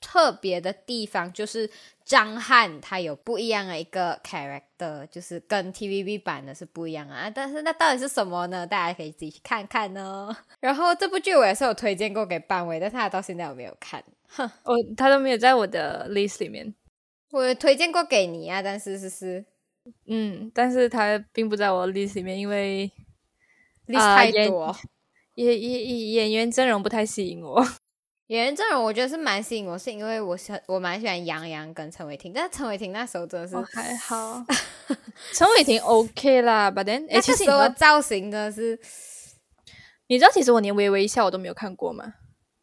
特别的地方，就是张翰他有不一样的一个 character，就是跟 TVB 版的是不一样啊。但是那到底是什么呢？大家可以自己去看看哦。*laughs* 然后这部剧我也是有推荐过给班威，但是他到现在我没有看。哼 *laughs* 我他都没有在我的 list 里面，我有推荐过给你啊，但是是是嗯，但是他并不在我的 list 里面，因为 list 啊演太多。演演演员阵容不太吸引我。*laughs* 演员阵容我觉得是蛮吸引我，是因为我是我蛮喜欢杨洋跟陈伟霆，但是陈伟霆那时候真的是、哦，还好，*laughs* 陈伟霆 OK 啦，but then 哎、那其实你知道个时候造型真的是你知道，其实我连微微一笑我都没有看过吗？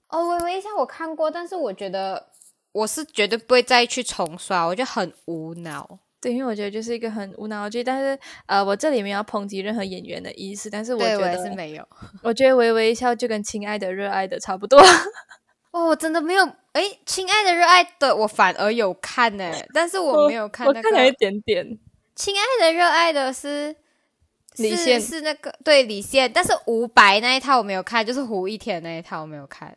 哦，微微一笑我看过，但是我觉得我是绝对不会再去重刷，我觉得很无脑。对，因为我觉得就是一个很无脑的剧，但是呃，我这里没有抨击任何演员的意思，但是我觉得，是没有。我觉得微微一笑就跟亲爱的热爱的差不多。*laughs* 哦，我真的没有。哎，亲爱的热爱的我反而有看呢，但是我没有看那我看了一个。点点。亲爱的热爱的是是李现是那个对李现，但是吴白那一套我没有看，就是胡一天那一套我没有看。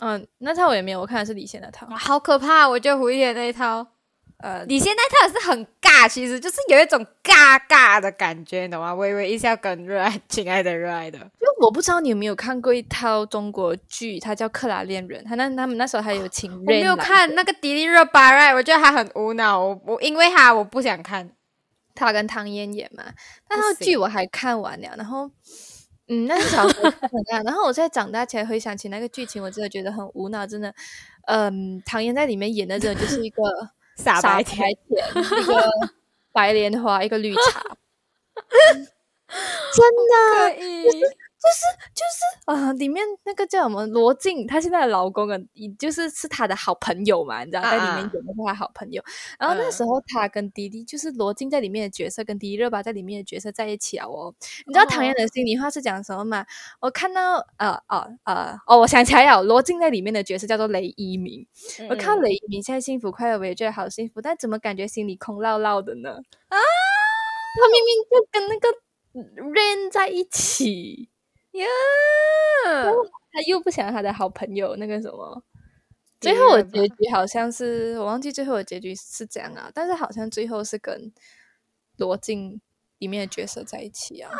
嗯，那套我也没有，我看的是李现那套。好可怕！我觉得胡一天那一套，呃，你现那套也是很尬，其实就是有一种尬尬的感觉，你懂吗？微微一笑跟热爱，亲爱的热爱的，因为我不知道你有没有看过一套中国剧，它叫《克拉恋人》，他那他们那时候还有请我没有看那个迪丽热巴，right？我觉得他很无脑，我我因为他我不想看。他跟唐嫣演嘛，那套不行剧我还看完了，然后。嗯，那是小时候看的，*laughs* 然后我现在长大起来回想起那个剧情，我真的觉得很无脑，真的，嗯，唐嫣在里面演的真的就是一个傻白白甜，甜，一个白莲花，一个绿茶，*laughs* 真的可以，啊！里面那个叫什么罗晋，她现在的老公啊，也就是是她的好朋友嘛，你知道，在里面啊演的是她好朋友。然后那嗯时候她跟迪迪，就是罗晋在里面的角色跟迪丽热巴在里面的角色在一起啊哦。你知道唐嫣的心里话是讲什么吗？我看到呃呃呃哦，我想起来了，罗晋在里面的角色叫做雷一鸣。我看到雷一鸣现在幸福快乐，我也觉得好幸福，但怎么感觉心里空落落的呢？啊，他明明就跟那个 Rain 在一起，呀，他又不想要他的好朋友那个什么。最后的结局好像是我忘记最后的结局是怎样啊，但是好像最后是跟罗晋里面的角色在一起啊。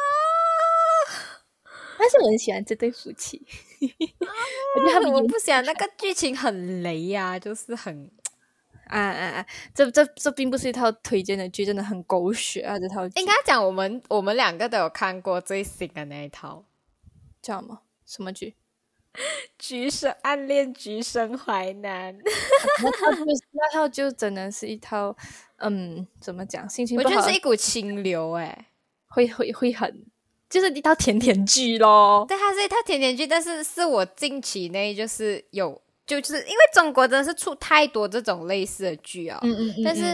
但是我很喜欢这对夫妻，我觉得他们演我不想那个剧情很雷呀、就是很啊啊啊！这这这并不是一套推荐的剧，真的很狗血啊！这套剧应该讲我们我们两个都有看过最新的那一套叫什么什么剧？*laughs*《橘生暗恋橘生淮南》，*laughs* 那套就是那套就真的是一套，嗯，怎么讲？心情我不好觉得是一股清流哎、会会会很，就是一套甜甜剧咯。对，它是一套甜甜剧，但是是我近期内就是有，就是因为中国真的是出太多这种类似的剧哦、嗯嗯嗯但是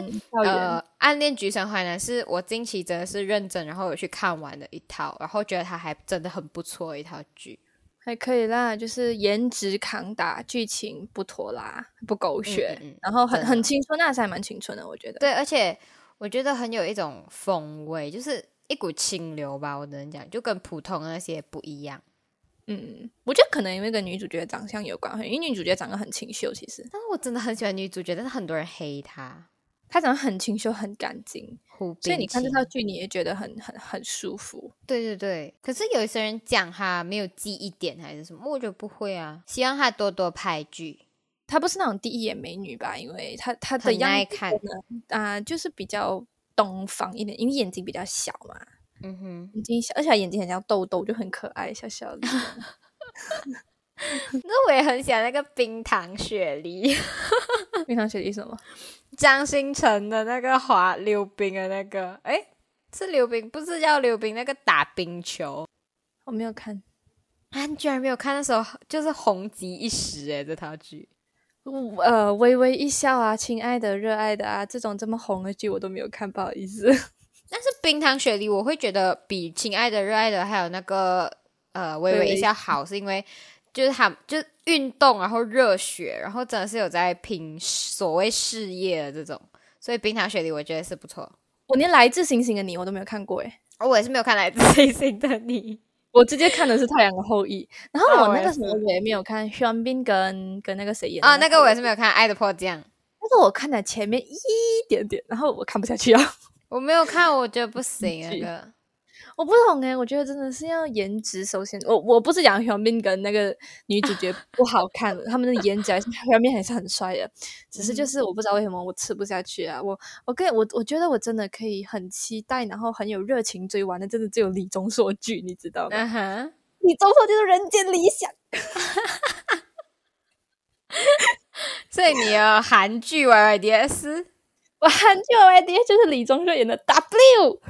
呃，《暗恋橘生淮南》是我近期真的是认真，然后有去看完的一套，然后觉得它还真的很不错的一套剧。还可以啦，就是颜值扛打，剧情不拖拉，不狗血，嗯嗯嗯然后很很青春，那是还蛮青春的，我觉得。对，而且我觉得很有一种风味，就是一股清流吧，我只能讲，就跟普通的那些不一样。嗯，我觉得可能因为跟女主角长相有关，因为女主角长得很清秀，其实。但是我真的很喜欢女主角，但是很多人黑她。她长得很清秀，很干净，胡所以你看这套剧，你也觉得很很很舒服。对对对，可是有一些人讲她没有记忆点还是什么，我觉得不会啊。希望她多多拍剧，她不是那种第一眼美女吧？因为她她的很样子耐看呢，啊、就是比较东方一点，因为眼睛比较小嘛，嗯哼，眼睛小，而且眼睛很像豆豆，就很可爱，小小的。*laughs* 那我也很喜欢那个冰糖雪梨，*laughs* 冰糖雪梨什么？张新成的那个滑溜冰的那个，诶，是溜冰，不是叫溜冰，那个打冰球。我没有看。啊，你居然没有看？那时候就是红极一时诶，这套剧。呃，微微一笑啊，亲爱的、热爱的啊，这种这么红的剧我都没有看，不好意思。但是冰糖雪梨，我会觉得比《亲爱的、热爱的》还有那个呃微微一笑好，是因为就是他就是运动，然后热血，然后真的是有在拼所谓事业的这种，所以冰糖雪梨我觉得是不错。我连来自星星的你我都没有看过诶，哦我也是没有看来自星星的你，我直接看的是《太阳的后裔》，然后啊我那个时候是也没有看 Sean Bin 跟跟那个谁演的啊，那个我也是是，没有看《爱的迫降》，但是我看了前面一点点，然后我看不下去啊。我没有看，我觉得不行那个。我不懂诶，我觉得真的是要颜值首先，我我不是讲 Sean Bin 跟那个女主角 *laughs* 不好看，他们的颜值还是 Sean Bin 还是很帅的，只是就是我不知道为什么我吃不下去啊。我我跟我我觉得我真的可以很期待，然后很有热情追完的，真的只有李钟硕剧，你知道吗？李钟硕就是人间理想。*laughs* 所以你有韩剧 YYDS 我很久 idea 就是李钟硕演的 W，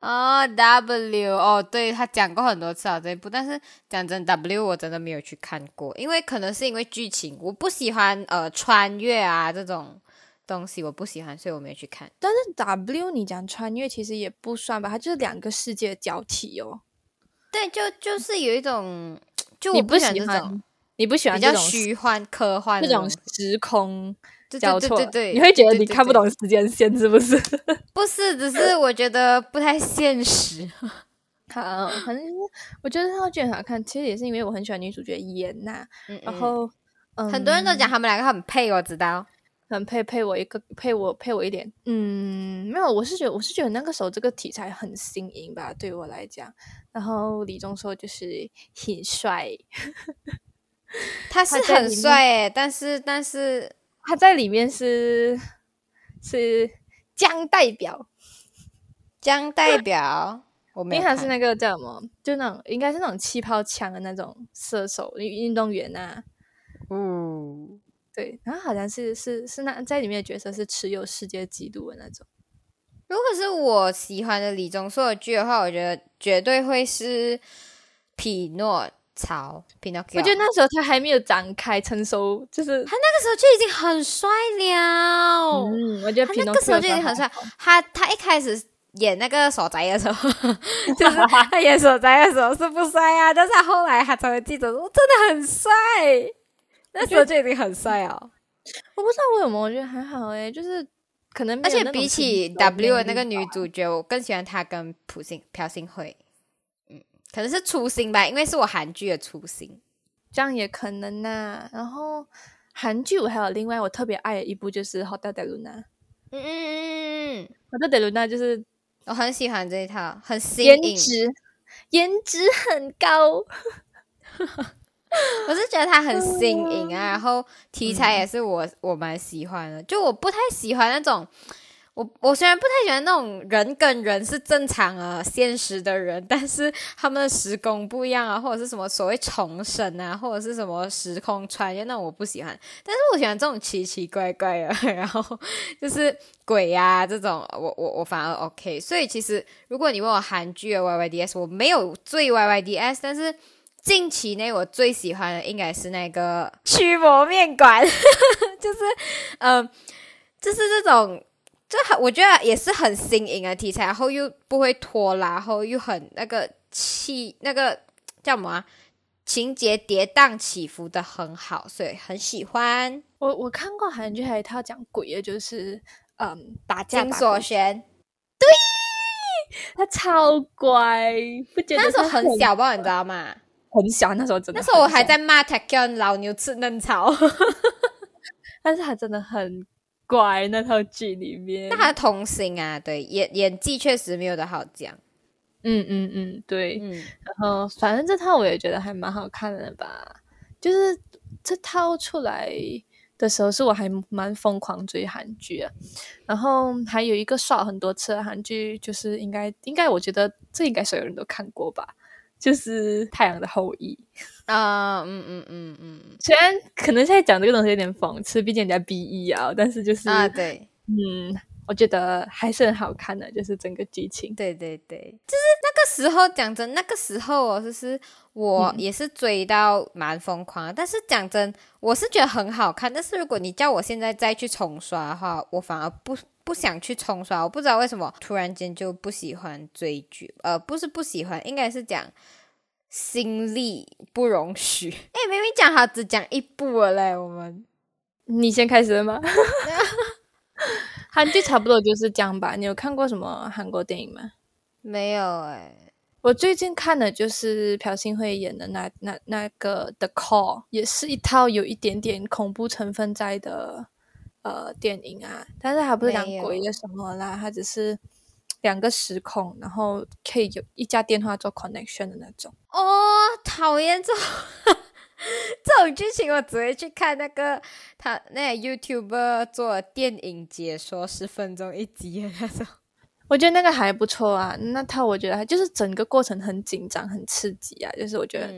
哦，W 哦，对他讲过很多次啊这一部，但是讲真，W 我真的没有去看过，因为可能是因为剧情，我不喜欢呃穿越啊这种东西，我不喜欢，所以我没有去看。但是 W 你讲穿越其实也不算吧，它就是两个世界的交替哦。对，就就是有一种，就你我不喜欢这种，你不喜欢比较虚幻科幻这种时空对交错，对对对对，你会觉得你看不懂时间线是不是？*laughs* 不是，只是我觉得不太现实。*laughs* 好，反正我觉得这套剧很好看，其实也是因为我很喜欢女主角妍娜，嗯嗯然后嗯，很多人都讲他们两个很配，我知道。很配配我一个配我配我一点，嗯，没有，我是觉得我是觉得那个时候这个题材很新颖吧，对我来讲。然后李钟硕就是很帅，*laughs* 他是很帅诶，但是但是他在里面是是江 *laughs* 代表，江代表我没因为，他是那个叫什么，就那种应该是那种气泡枪的那种射手运运动员呐、嗯，对，然后好像是是是那在里面的角色是持有世界纪录的那种。如果是我喜欢的李钟硕的剧的话，我觉得绝对会是《匹诺曹》（Pinocchio）。我觉得那时候他还没有展开成熟，就是他那个时候就已经很帅了。嗯，我觉得他皮诺那个时候就已经很帅。他他一开始演那个所宅的时候，*laughs* 就是 *laughs* 他演所宅的时候是不帅啊，但是他后来他成为记者说真的很帅，那时候就已经很帅哦。我不知道为什么，我觉得还好诶，就是可能而且比起 W 的那个女主角，我更喜欢她跟朴信朴信惠。嗯，可能是初心吧，因为是我韩剧的初心。这样也可能呐、然后韩剧我还有另外我特别爱的一部就是《Hotel de Luna》，嗯嗯嗯嗯，《Hotel de Luna》就是我很喜欢这一套，很新颖。颜值颜值很高，*laughs* 我是觉得它很新颖啊，*laughs* 然后题材也是我、我蛮喜欢的。就我不太喜欢那种，我我虽然不太喜欢那种人跟人是正常啊现实的人，但是他们的时空不一样啊，或者是什么所谓重生啊，或者是什么时空穿越，那种我不喜欢。但是我喜欢这种奇奇怪怪的，*laughs* 然后就是鬼呀、这种，我我我反而 OK。所以其实如果你问我韩剧的 YYDS，我没有最 YYDS，但是。近期内我最喜欢的应该是那个驱魔面馆，*laughs* 就是嗯、就是这种，我觉得也是很新颖的题材，然后又不会拖拉，然后又很那个气那个叫什么、啊、情节跌宕起伏的很好，所以很喜欢。我我看过韩剧，还有一套讲鬼的，就是嗯打架金所贤他超乖，不觉得那时候很小吧，你知道吗？很小，那时候真的那时候我，还在骂 t a k o n 老牛吃嫩草。*laughs* 但是他真的很怪那套剧里面。那他童星啊，对演演技确实没有的好讲。嗯嗯嗯，对。嗯，然后反正这套我也觉得还蛮好看的吧。就是这套出来的时候，是我还蛮疯狂追韩剧啊。然后还有一个刷很多次的韩剧，就是应该应该我觉得这应该所有人都看过吧。就是《太阳的后裔》啊，嗯嗯嗯嗯，虽然可能现在讲这个东西有点讽刺，毕竟人家 B E 啊，但是就是啊，对，嗯，我觉得还是很好看的，就是整个剧情。对对对，就是那个时候讲真，那个时候哦，就是我也是追到蛮疯狂的。但是讲真，我是觉得很好看。但是如果你叫我现在再去重刷的话，我反而不。不想去冲刷，我不知道为什么突然间就不喜欢追剧，呃，不是不喜欢，应该是讲心力不容许。*laughs* 哎，明明讲好只讲一部了嘞，我们你先开始了吗？*laughs* 韩剧差不多就是这样吧。你有看过什么韩国电影吗？*laughs* 没有哎，我最近看的就是朴信惠演的那那那个《The Call》，也是一套有一点点恐怖成分在的。呃，电影啊，但是它不是讲鬼的什么啦，它只是两个时空，然后可以有一家电话做 connection 的那种。哦，讨厌这种这种剧情，我只会去看那个他那 YouTuber 做电影解说，十分钟一集的那种。*laughs* 我觉得那个还不错啊，那套我觉得就是整个过程很紧张、很刺激啊，就是我觉得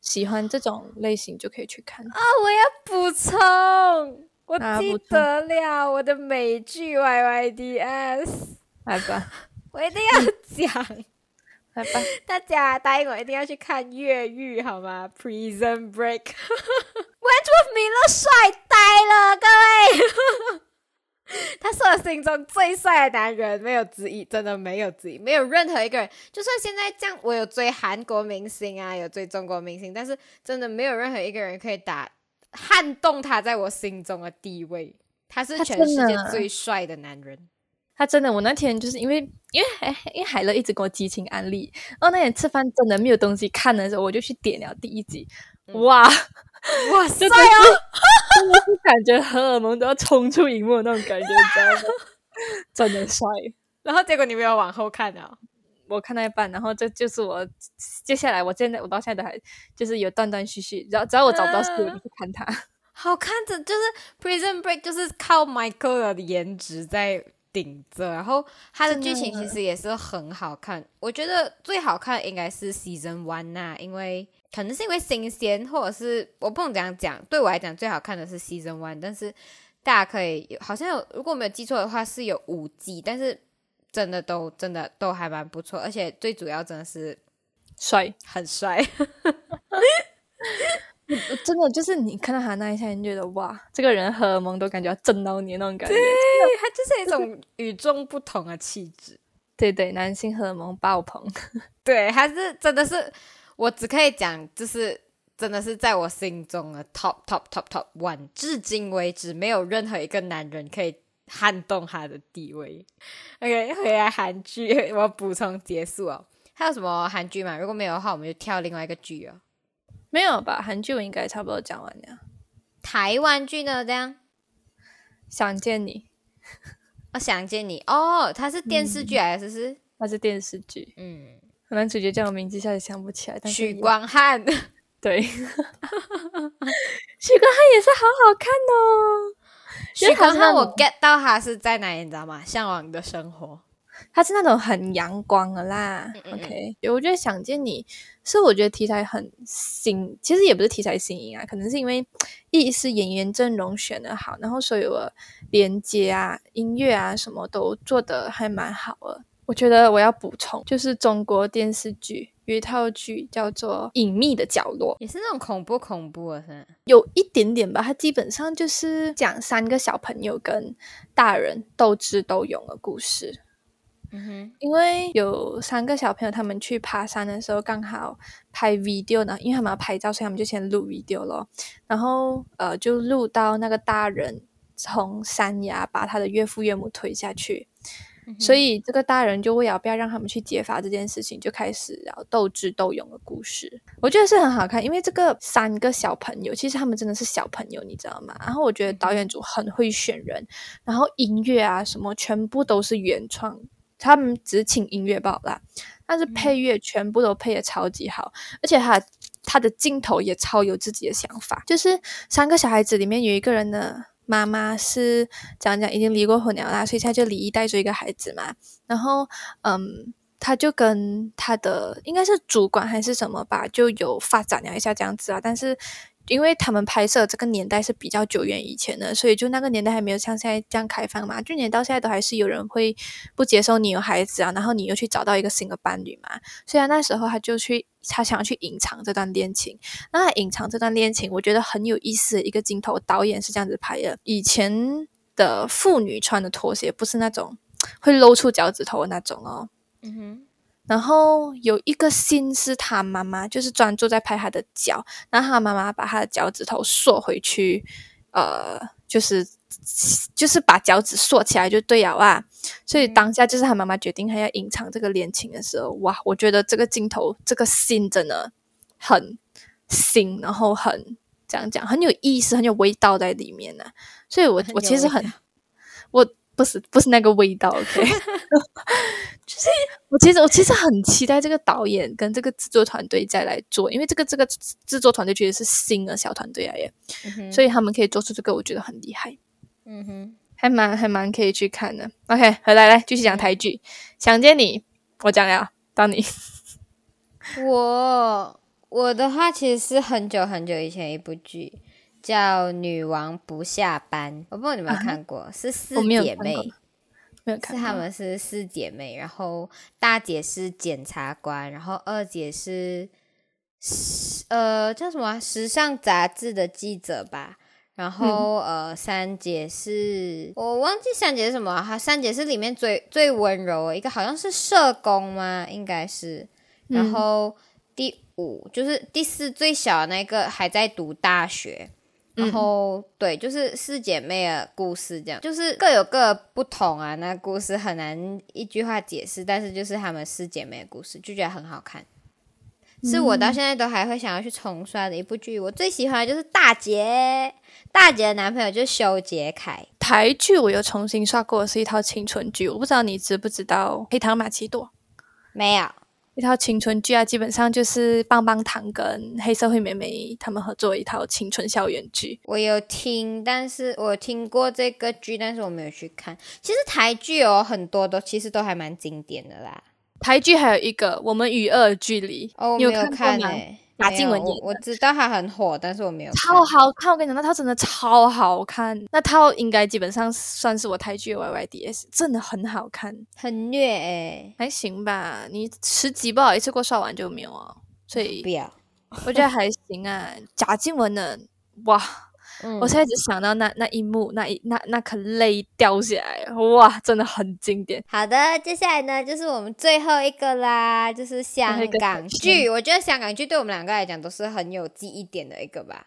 喜欢这种类型就可以去看啊。我要补充。我记得了，我的美剧 Y Y D S，来吧，我一定要讲，来吧，大家答应我一定要去看越狱好吗？Prison Break，Wentworth Miller 帅呆了，各位，*laughs* 他是我心中最帅的男人，没有之一，真的没有之一，没有任何一个人，就算现在这样，我有追韩国明星啊，有追中国明星，但是真的没有任何一个人可以打。撼动他在我心中的地位，他是全世界最帅的男人。他真的，我那天就是因为因为 *laughs* 因为海乐一直给我激情安利，然后那天吃饭真的没有东西看的时候，我就去点了第一集。哇哇！真的是感觉荷尔蒙都要冲出荧幕那种感觉，知道吗？*laughs* 真的帅。然后结果你没有往后看啊？我看到一半，然后这就是我接下来，我现在我到现在都还就是有断断续续，只要只要我找不到书，我就去看它。*laughs* 好看的就是《Prison Break》，就是靠 Michael 的颜值在顶着，然后它的剧情其实也是很好看。我觉得最好看应该是 Season One 呐，因为可能是因为新鲜，或者是我不能这样讲。对我来讲，最好看的是 Season One，但是大家可以好像有，如果没有记错的话，是有五季，但是。真的都真的都还蛮不错，而且最主要真的是帅，很帅。*laughs* 真的就是你看到他那一下，你觉得哇，这个人荷尔蒙都感觉要震到你那种感觉。对，他就是一种与众不同的气质。对对，男性荷尔蒙爆棚。*laughs* 对，还是真的是我只可以讲，就是真的是在我心中的 top top top top one，至今为止没有任何一个男人可以。撼动他的地位。OK，回来韩剧，*laughs* 我补充结束哦。还有什么韩剧吗？如果没有的话，我们就跳另外一个剧哦。没有吧？韩剧我应该差不多讲完了。台湾剧呢？这样？想见你。我 *laughs* 想见你哦，它是电视剧还是是？它是电视剧。嗯，男主角叫我名字一下子想不起来。许光汉。对。*laughs* 许光汉也是好好看哦。许可汉，我 get 到他是在哪里，你知道吗？向往的生活，他是那种很阳光的啦。OK，我觉得想见你是我觉得题材很新，其实也不是题材新颖啊，可能是因为一是演员阵容选的好，然后所有的连接啊、音乐啊什么都做的还蛮好的。我觉得我要补充，就是中国电视剧有一套剧叫做《隐秘的角落》，也是那种恐怖恐怖的，是有一点点吧。它基本上就是讲三个小朋友跟大人斗智斗勇的故事。嗯哼，因为有三个小朋友，他们去爬山的时候刚好拍 video 呢，因为他们要拍照，所以他们就先录 video 咯。然后呃，就录到那个大人从山崖把他的岳父岳母推下去。所以这个大人就为了不要让他们去揭发这件事情，就开始然后斗智斗勇的故事。我觉得是很好看，因为这个三个小朋友其实他们真的是小朋友，你知道吗？然后我觉得导演组很会选人，然后音乐啊什么全部都是原创，他们只请音乐报啦，但是配乐全部都配的超级好，而且他他的镜头也超有自己的想法。就是三个小孩子里面有一个人呢。妈妈是讲讲已经离过婚了啦，所以他就离异带着一个孩子嘛。然后，嗯，他就跟他的应该是主管还是什么吧，就有发展了一下这样子啊。但是。因为他们拍摄这个年代是比较久远以前的，所以就那个年代还没有像现在这样开放嘛。就连到现在都还是有人会不接受你有孩子啊，然后你又去找到一个新的伴侣嘛。虽然那时候他就去，他想要去隐藏这段恋情。那隐藏这段恋情，我觉得很有意思的一个镜头，导演是这样子拍的：以前的妇女穿的拖鞋不是那种会露出脚趾头的那种哦。嗯哼。然后有一个心是他妈妈，就是专注在拍他的脚，然后他妈妈把他的脚趾头缩回去，呃，就是就是把脚趾缩起来就对了啊。所以当下就是他妈妈决定还要隐藏这个恋情的时候，哇，我觉得这个镜头这个心真的很新，然后很这样讲很有意思，很有味道在里面呢。所以我我其实很我。不是不是那个味道，*laughs* OK，*laughs* 就是我其实我其实很期待这个导演跟这个制作团队再来做，因为这个这个制作团队其实是新的小团队啊耶，所以他们可以做出这个，我觉得很厉害，嗯哼，还蛮还蛮可以去看的。OK，回来来继续讲台剧，想见你，我讲了，到你，我我的话其实是很久很久以前一部剧。叫《女王不下班》，我不知道你有没有看过，是四姐妹，没有看，是她们是四姐妹，然后大姐是检察官，然后二姐是呃叫什么时尚杂志的记者吧，然后呃三姐是我忘记三姐是什么，哈，三姐是里面最最温柔一个，好像是社工吗？应该是，然后第五就是第四最小的那个还在读大学。然后对，就是四姐妹的故事，这样就是各有各不同啊。那故事很难一句话解释，但是就是她们四姐妹的故事，就觉得很好看，是我到现在都还会想要去重刷的一部剧。我最喜欢的就是大姐，大姐的男朋友就是修杰楷。台剧我又重新刷过，是一套青春剧，我不知道你知不知道《黑糖玛奇朵》？没有。一套青春剧啊，基本上就是棒棒糖跟黑社会美眉他们合作一套青春校园剧。我有听，但是我听过这个剧，但是我没有去看。其实台剧有很多都其实都还蛮经典的啦。台剧还有一个《我们与恶的距离》，哦，你有看吗？马静雯演，我知道她很火，但是我没有。超好看，我跟你讲，那套真的超好看。那套应该基本上算是我台剧 Y Y D S，真的很好看，很虐诶，还行吧。你十集不好一次过刷完就没有啊，所以不要，我觉得还行啊。贾静雯的，哇。我现在只想到那那一幕，那一那那颗泪掉下来，哇，真的很经典。好的，接下来呢就是我们最后一个啦，就是香港剧。我觉得香港剧对我们两个来讲都是很有记忆点的一个吧。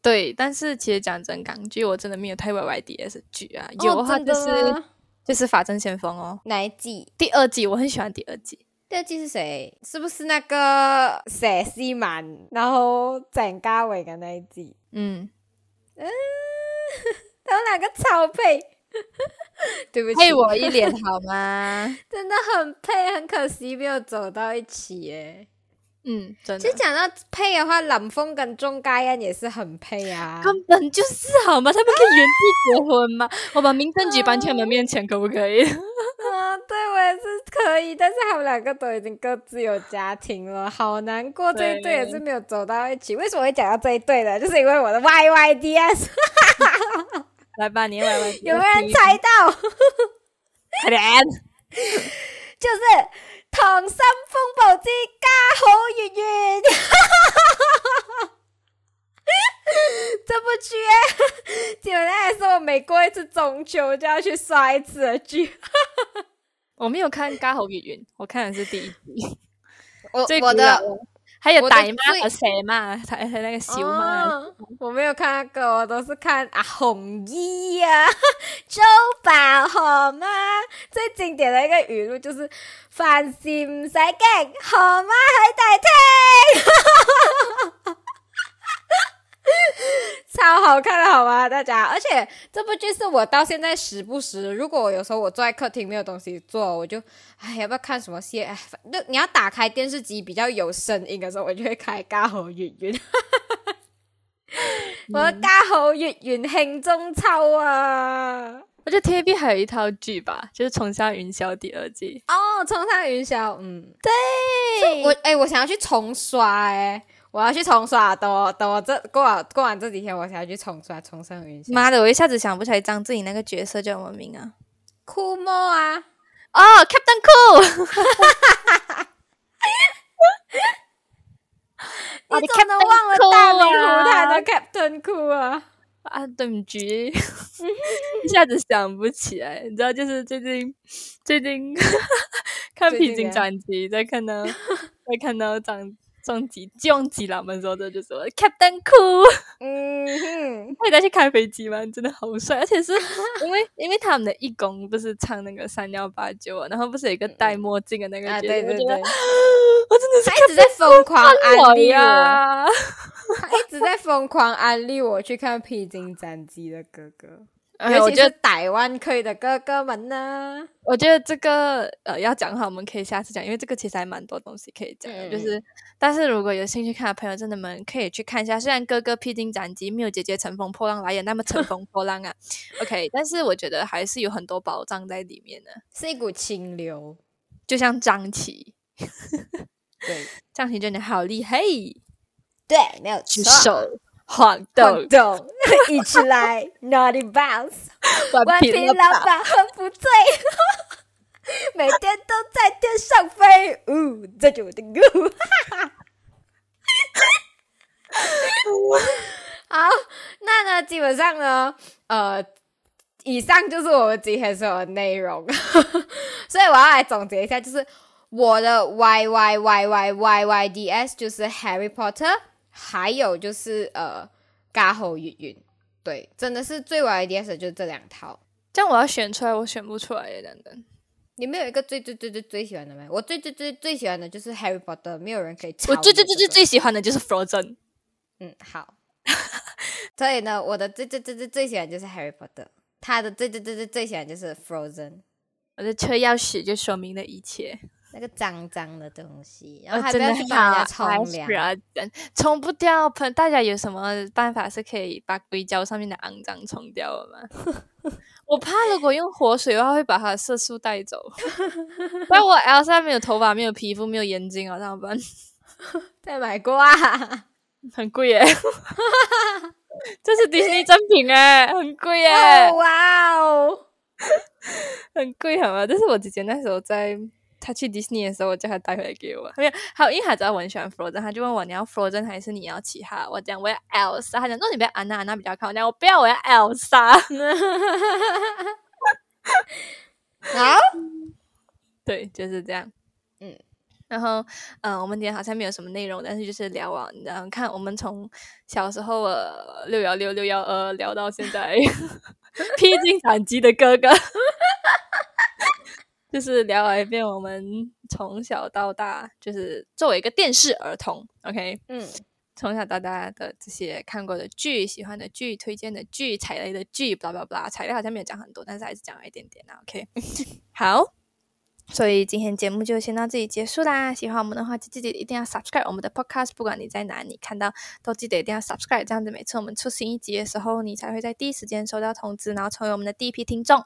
对，但是其实讲真，港剧我真的没有太 Y Y D S 剧啊，有的话就是就是《法证先锋》哦。哪一季？第二季，我很喜欢第二季。第二季是谁？是不是那个佘诗曼，然后郑嘉伟的那一季？嗯。*laughs* 嗯，他们两个超配，对不起，配我一脸好吗？*laughs* 真的很配，很可惜没有走到一起耶。嗯，真的。其实讲到配的话，冷风跟钟嘉欣也是很配啊，根本就是好吗？他们可以原地结婚吗？*laughs* 我把民政局搬去他们面前，可不可以？啊，*laughs* 对我也是可以，但是他们两个都已经各自有家庭了，好难过。这一对也是没有走到一起。为什么会讲到这一对呢？就是因为我的 Y Y D S。来吧，你 Y Y，*laughs* 有没有人猜到？快点，就是。《溏心风暴之家好月圆》这部剧，基本上来说，我每过一次中秋就要去刷一次的剧。我没有看《家好月圆》，我看的是第一集。我我的。还有大妈和蛇嘛，还还那个小妈，我没有看那个，我都是看啊红衣啊，*laughs* 周宝红啊，这最经典的一个语录就是“凡事唔使惊，号码喺大厅”，*laughs* *laughs* 超好看的好吗？大家，而且这部剧是我到现在时不时，如果有时候我坐在客厅没有东西做，我就哎要不要看什么戏？哎，那你要打开电视机比较有声音的时候，我就会开 *laughs*《家好月圆》。我的《家好月圆》庆中秋啊！我觉得 TVB 还有一套剧吧，就是《冲上云霄》第二季。哦，《冲上云霄》，嗯，对，我哎，我想要去重刷哎，我要去重刷。等我等我这过完过完这几天，我才要去重刷《重生云霄》。妈的，我一下子想不起来张智霖那个角色叫什么名啊？酷猫啊！哦，Captain Cool。*laughs* 你怎么忘了大明湖台的 Captain Cool 啊？啊，对不起，一下子想不起来。你知道，就是最近最近 *laughs* 看《披荆斩棘》，在看到在看到张张吉降级了们说的就是 Captain Cool，*laughs* 嗯哼，可以再去开飞机吗？真的好帅，而且是 *laughs* 因为因为他们的义工不是唱那个三幺八九，然后不是有一个戴墨镜的那个，对对对。*gasps* 我真的是一直在疯狂安利我，他一直在疯狂安利我。去看《披荆斩棘》的哥哥，尤其是台湾可以的哥哥们呢。我觉得这个呃要讲的话，我们可以下次讲，因为这个其实还蛮多东西可以讲的。就是，但是如果有兴趣看的朋友，真的们可以去看一下。虽然哥哥《披荆斩棘》没有姐姐《乘风破浪》来也那么乘风破浪啊，*laughs* OK，但是我觉得还是有很多宝藏在里面的，是一股清流，就像张琪。对，*laughs* 张琪真的好厉害。对，没有错。手晃动动，*laughs* 一起来，Naughty Bounce，顽皮老板喝不醉，*laughs* 每天都在天上飞。呜，这就我的歌。好，那呢，基本上呢，呃，以上就是我们今天所有的内容。*laughs* 所以我要来总结一下，就是。我的 Y Y Y Y Y Y D S 就是 Harry Potter，还有就是呃，嘎吼云云，对，真的是最 Y D S 就是这两套。这样我要选出来，我选不出来耶，等等。你们有一个最最最最最喜欢的没？我最最最最喜欢的就是 Harry Potter，没有人可以。我最最最最最喜欢的就是 Frozen。嗯，好。*laughs* 所以呢，我的最最最最最喜欢就是 Harry Potter，他的最最最最最喜欢就是 Frozen。我的车钥匙就说明了一切。那个脏脏的东西，然后还不要去帮人家冲凉，冲不掉。朋大家有什么办法是可以把硅胶上面的肮脏冲掉的吗？*laughs* 我怕如果用活水的话，会把它的色素带走。*laughs* 但我 Elsa 没有头发，没有皮肤，没有眼睛啊，怎么办？*laughs* 再买过啊，很贵耶！这是迪士尼正品哎，很贵耶！哇哦，很贵好吗？这是我姐姐那时候在。他去迪士尼的时候，我叫他带回来给我。没有，还有因为他知道我很喜欢 Frozen，他就问我你要 Frozen 还是你要其他？我讲我要 Elsa，他讲那你不要安娜，安娜比较看。我讲我不要，我要 Elsa。好，*laughs* 对，就是这样。嗯，然后嗯，我们今天好像没有什么内容，但是就是聊啊，然后看我们从小时候呃六幺六六幺二聊到现在，*laughs* 披荆斩棘的哥哥。就是聊了一遍我们从小到大，就是作为一个电视儿童，OK，嗯，从小到大的这些看过的剧、喜欢的剧、推荐的剧、踩雷的剧，巴拉巴拉，踩雷好像没有讲很多，但是还是讲了一点点啦，OK，*laughs* 好，所以今天节目就先到这里结束啦。喜欢我们的话，就记得一定要 subscribe 我们的 podcast，不管你在哪里看到，都记得一定要 subscribe，这样子每次我们出新一集的时候，你才会在第一时间收到通知，然后成为我们的第一批听众。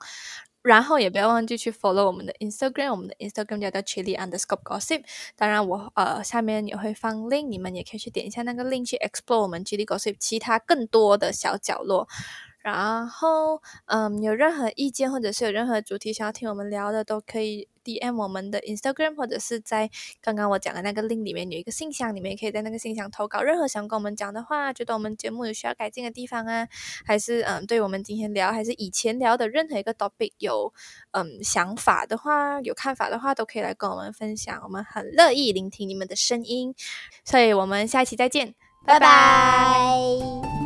然后也不要忘记去 follow 我们的 Instagram，我们的 Instagram 叫做 Chili Underscore Gossip。当然，我呃下面也会放 link，你们也可以去点一下那个 link 去 explore 我们 Chili Gossip 其他更多的小角落。然后，嗯，有任何意见或者是有任何主题想要听我们聊的，都可以 DM 我们的 Instagram，或者是在刚刚我讲的那个 link 里面有一个信箱，你们也可以在那个信箱投稿任何想跟我们讲的话，觉得我们节目有需要改进的地方啊，还是嗯，对我们今天聊还是以前聊的任何一个 topic 有嗯想法的话，有看法的话，都可以来跟我们分享，我们很乐意聆听你们的声音。所以我们下一期再见，拜拜。